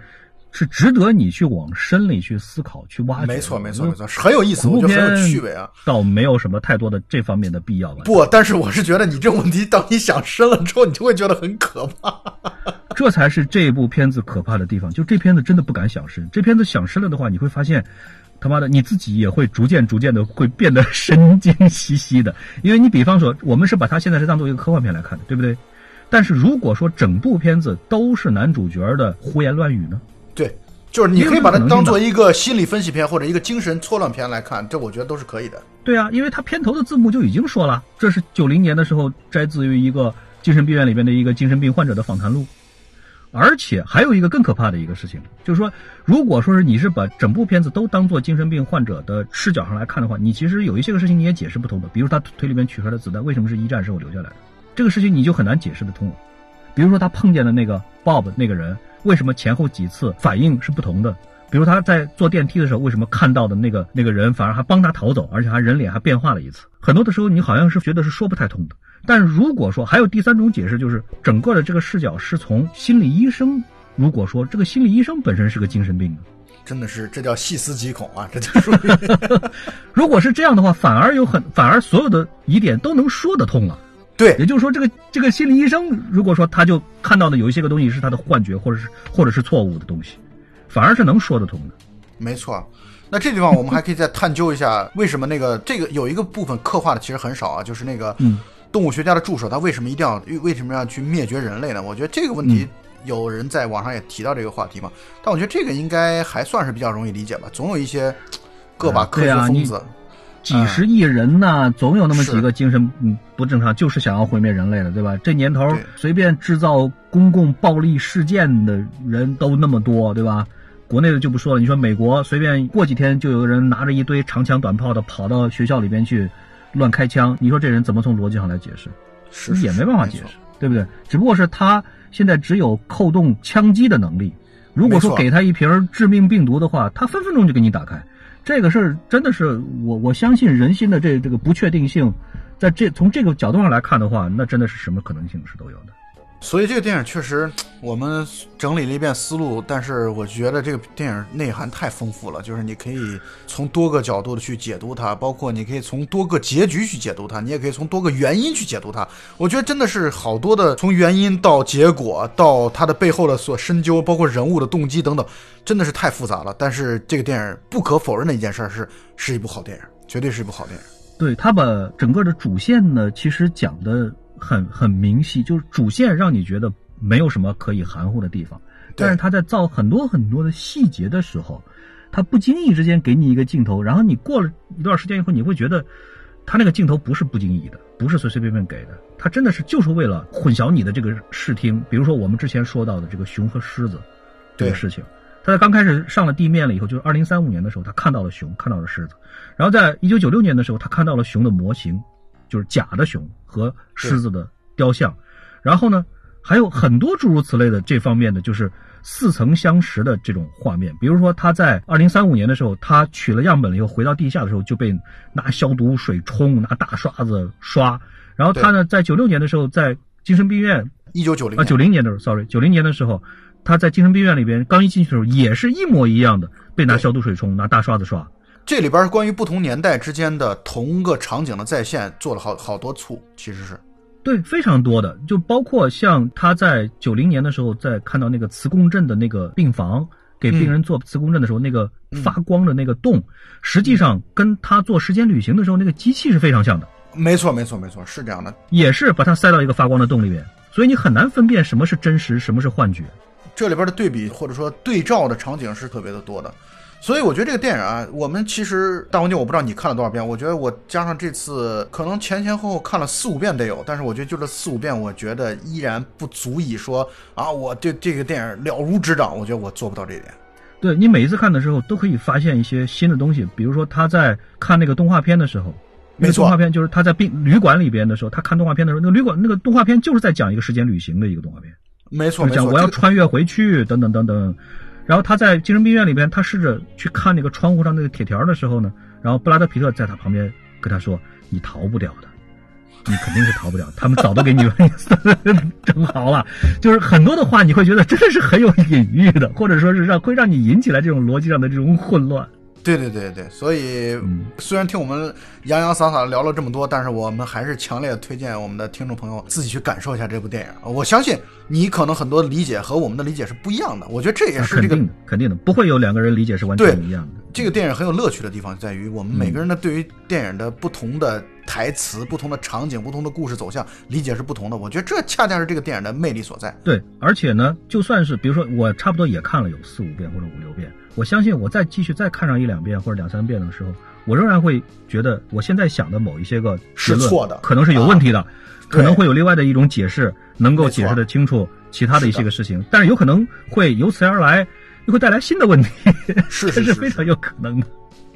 是值得你去往深里去思考、去挖掘。没错，没错，没错，很有意思，我觉得很有趣味啊。倒没有什么太多的这方面的必要吧。不，但是我是觉得你这个问题，当你想深了之后，你就会觉得很可怕。这才是这部片子可怕的地方。就这片子真的不敢想深。这片子想深了的话，你会发现，他妈的你自己也会逐渐、逐渐的会变得神经兮兮的。因为你比方说，我们是把它现在是当做一个科幻片来看的，对不对？但是如果说整部片子都是男主角的胡言乱语呢？对，就是你可以把它当做一个心理分析片或者一个精神错乱片来看，这我觉得都是可以的。对啊，因为它片头的字幕就已经说了，这是九零年的时候摘自于一个精神病院里边的一个精神病患者的访谈录。而且还有一个更可怕的一个事情，就是说，如果说是你是把整部片子都当做精神病患者的视角上来看的话，你其实有一些个事情你也解释不通的。比如他腿里面取出来的子弹为什么是一战时候留下来的，这个事情你就很难解释得通了。比如说他碰见的那个 Bob 那个人。为什么前后几次反应是不同的？比如他在坐电梯的时候，为什么看到的那个那个人反而还帮他逃走，而且还人脸还变化了一次？很多的时候你好像是觉得是说不太通的。但如果说还有第三种解释，就是整个的这个视角是从心理医生，如果说这个心理医生本身是个精神病呢，真的是这叫细思极恐啊！这就属于，如果是这样的话，反而有很反而所有的疑点都能说得通了。对，也就是说，这个这个心理医生，如果说他就看到的有一些个东西是他的幻觉，或者是或者是错误的东西，反而是能说得通的。没错，那这地方我们还可以再探究一下，为什么那个这个有一个部分刻画的其实很少啊，就是那个动物学家的助手，他为什么一定要为什么要去灭绝人类呢？我觉得这个问题有人在网上也提到这个话题嘛，但我觉得这个应该还算是比较容易理解吧，总有一些个把科学疯子。几十亿人呢，总有那么几个精神嗯不正常，就是想要毁灭人类的，对吧？这年头随便制造公共暴力事件的人都那么多，对吧？国内的就不说了，你说美国随便过几天就有人拿着一堆长枪短炮的跑到学校里边去乱开枪，你说这人怎么从逻辑上来解释？是也没办法解释，对不对？只不过是他现在只有扣动枪击的能力，如果说给他一瓶致命病毒的话，他分分钟就给你打开。这个事儿真的是我我相信人心的这这个不确定性，在这从这个角度上来看的话，那真的是什么可能性是都有的。所以这个电影确实，我们整理了一遍思路，但是我觉得这个电影内涵太丰富了，就是你可以从多个角度的去解读它，包括你可以从多个结局去解读它，你也可以从多个原因去解读它。我觉得真的是好多的，从原因到结果到它的背后的所深究，包括人物的动机等等，真的是太复杂了。但是这个电影不可否认的一件事是，是一部好电影，绝对是一部好电影。对他把整个的主线呢，其实讲的。很很明细，就是主线让你觉得没有什么可以含糊的地方，但是他在造很多很多的细节的时候，他不经意之间给你一个镜头，然后你过了一段时间以后，你会觉得他那个镜头不是不经意的，不是随随便便给的，他真的是就是为了混淆你的这个视听。比如说我们之前说到的这个熊和狮子这个事情，他在刚开始上了地面了以后，就是二零三五年的时候，他看到了熊，看到了狮子，然后在一九九六年的时候，他看到了熊的模型。就是假的熊和狮子的雕像，然后呢，还有很多诸如此类的这方面的，就是似曾相识的这种画面。比如说，他在二零三五年的时候，他取了样本了以后，回到地下的时候就被拿消毒水冲，拿大刷子刷。然后他呢，在九六年的时候，在精神病院，一九九零啊九零年的时候，sorry，九零年的时候，他在精神病院里边刚一进去的时候，也是一模一样的，被拿消毒水冲，拿大刷子刷。这里边关于不同年代之间的同个场景的再现做了好好多处，其实是，对，非常多的，就包括像他在九零年的时候，在看到那个磁共振的那个病房，给病人做磁共振的时候，那个发光的那个洞，实际上跟他做时间旅行的时候那个机器是非常像的。没错，没错，没错，是这样的。也是把它塞到一个发光的洞里面，所以你很难分辨什么是真实，什么是幻觉。这里边的对比或者说对照的场景是特别的多的。所以我觉得这个电影啊，我们其实大黄牛，我不知道你看了多少遍。我觉得我加上这次，可能前前后后看了四五遍得有。但是我觉得就这四五遍，我觉得依然不足以说啊，我对这个电影了如指掌。我觉得我做不到这一点。对你每一次看的时候，都可以发现一些新的东西。比如说他在看那个动画片的时候，没错，动画片就是他在病旅馆里边的时候，他看动画片的时候，那个旅馆那个动画片就是在讲一个时间旅行的一个动画片。没错，讲我要穿越回去，等等等等。然后他在精神病院里边，他试着去看那个窗户上那个铁条的时候呢，然后布拉德皮特在他旁边跟他说：“你逃不掉的，你肯定是逃不了。他们早都给你整 好了。”就是很多的话，你会觉得真的是很有隐喻的，或者说是让会让你引起来这种逻辑上的这种混乱。对对对对，所以虽然听我们洋洋洒洒聊了这么多，但是我们还是强烈推荐我们的听众朋友自己去感受一下这部电影。我相信你可能很多理解和我们的理解是不一样的，我觉得这也是这个肯定的，不会有两个人理解是完全一样的。这个电影很有乐趣的地方在于，我们每个人的对于电影的不同的台词、不同的场景、不同的故事走向理解是不同的。我觉得这恰恰是这个电影的魅力所在。对，而且呢，就算是比如说我差不多也看了有四五遍或者五六遍。我相信，我再继续再看上一两遍或者两三遍的时候，我仍然会觉得我现在想的某一些个是错的，可能是有问题的，可能会有另外的一种解释能够解释的清楚其他的一些个事情，但是有可能会由此而来，又会带来新的问题，是这是非常有可能的。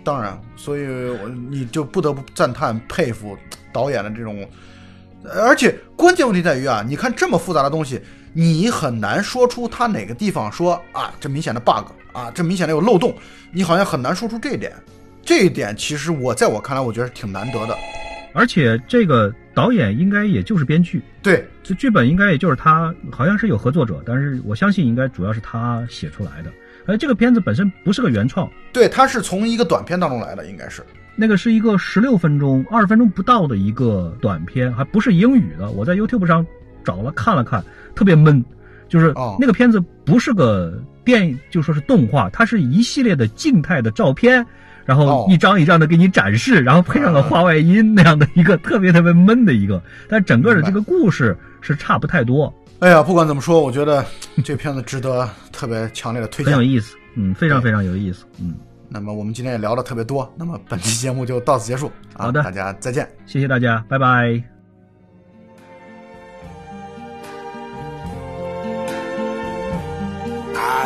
当然，所以我你就不得不赞叹佩服导演的这种，而且关键问题在于啊，你看这么复杂的东西，你很难说出他哪个地方说啊，这明显的 bug。啊，这明显的有漏洞，你好像很难说出这一点。这一点其实我在我看来，我觉得挺难得的。而且这个导演应该也就是编剧，对，这剧本应该也就是他，好像是有合作者，但是我相信应该主要是他写出来的。而这个片子本身不是个原创，对，它是从一个短片当中来的，应该是那个是一个十六分钟、二十分钟不到的一个短片，还不是英语的。我在 YouTube 上找了看了看，特别闷，就是那个片子不是个。电就说是动画，它是一系列的静态的照片，然后一张一张的给你展示，然后配上了画外音那样的一个特别特别闷的一个，但整个的这个故事是差不太多。哎呀，不管怎么说，我觉得这片子值得特别强烈的推荐，很有意思，嗯，非常非常有意思，嗯。那么我们今天也聊的特别多，那么本期节目就到此结束，好的，大家再见，谢谢大家，拜拜。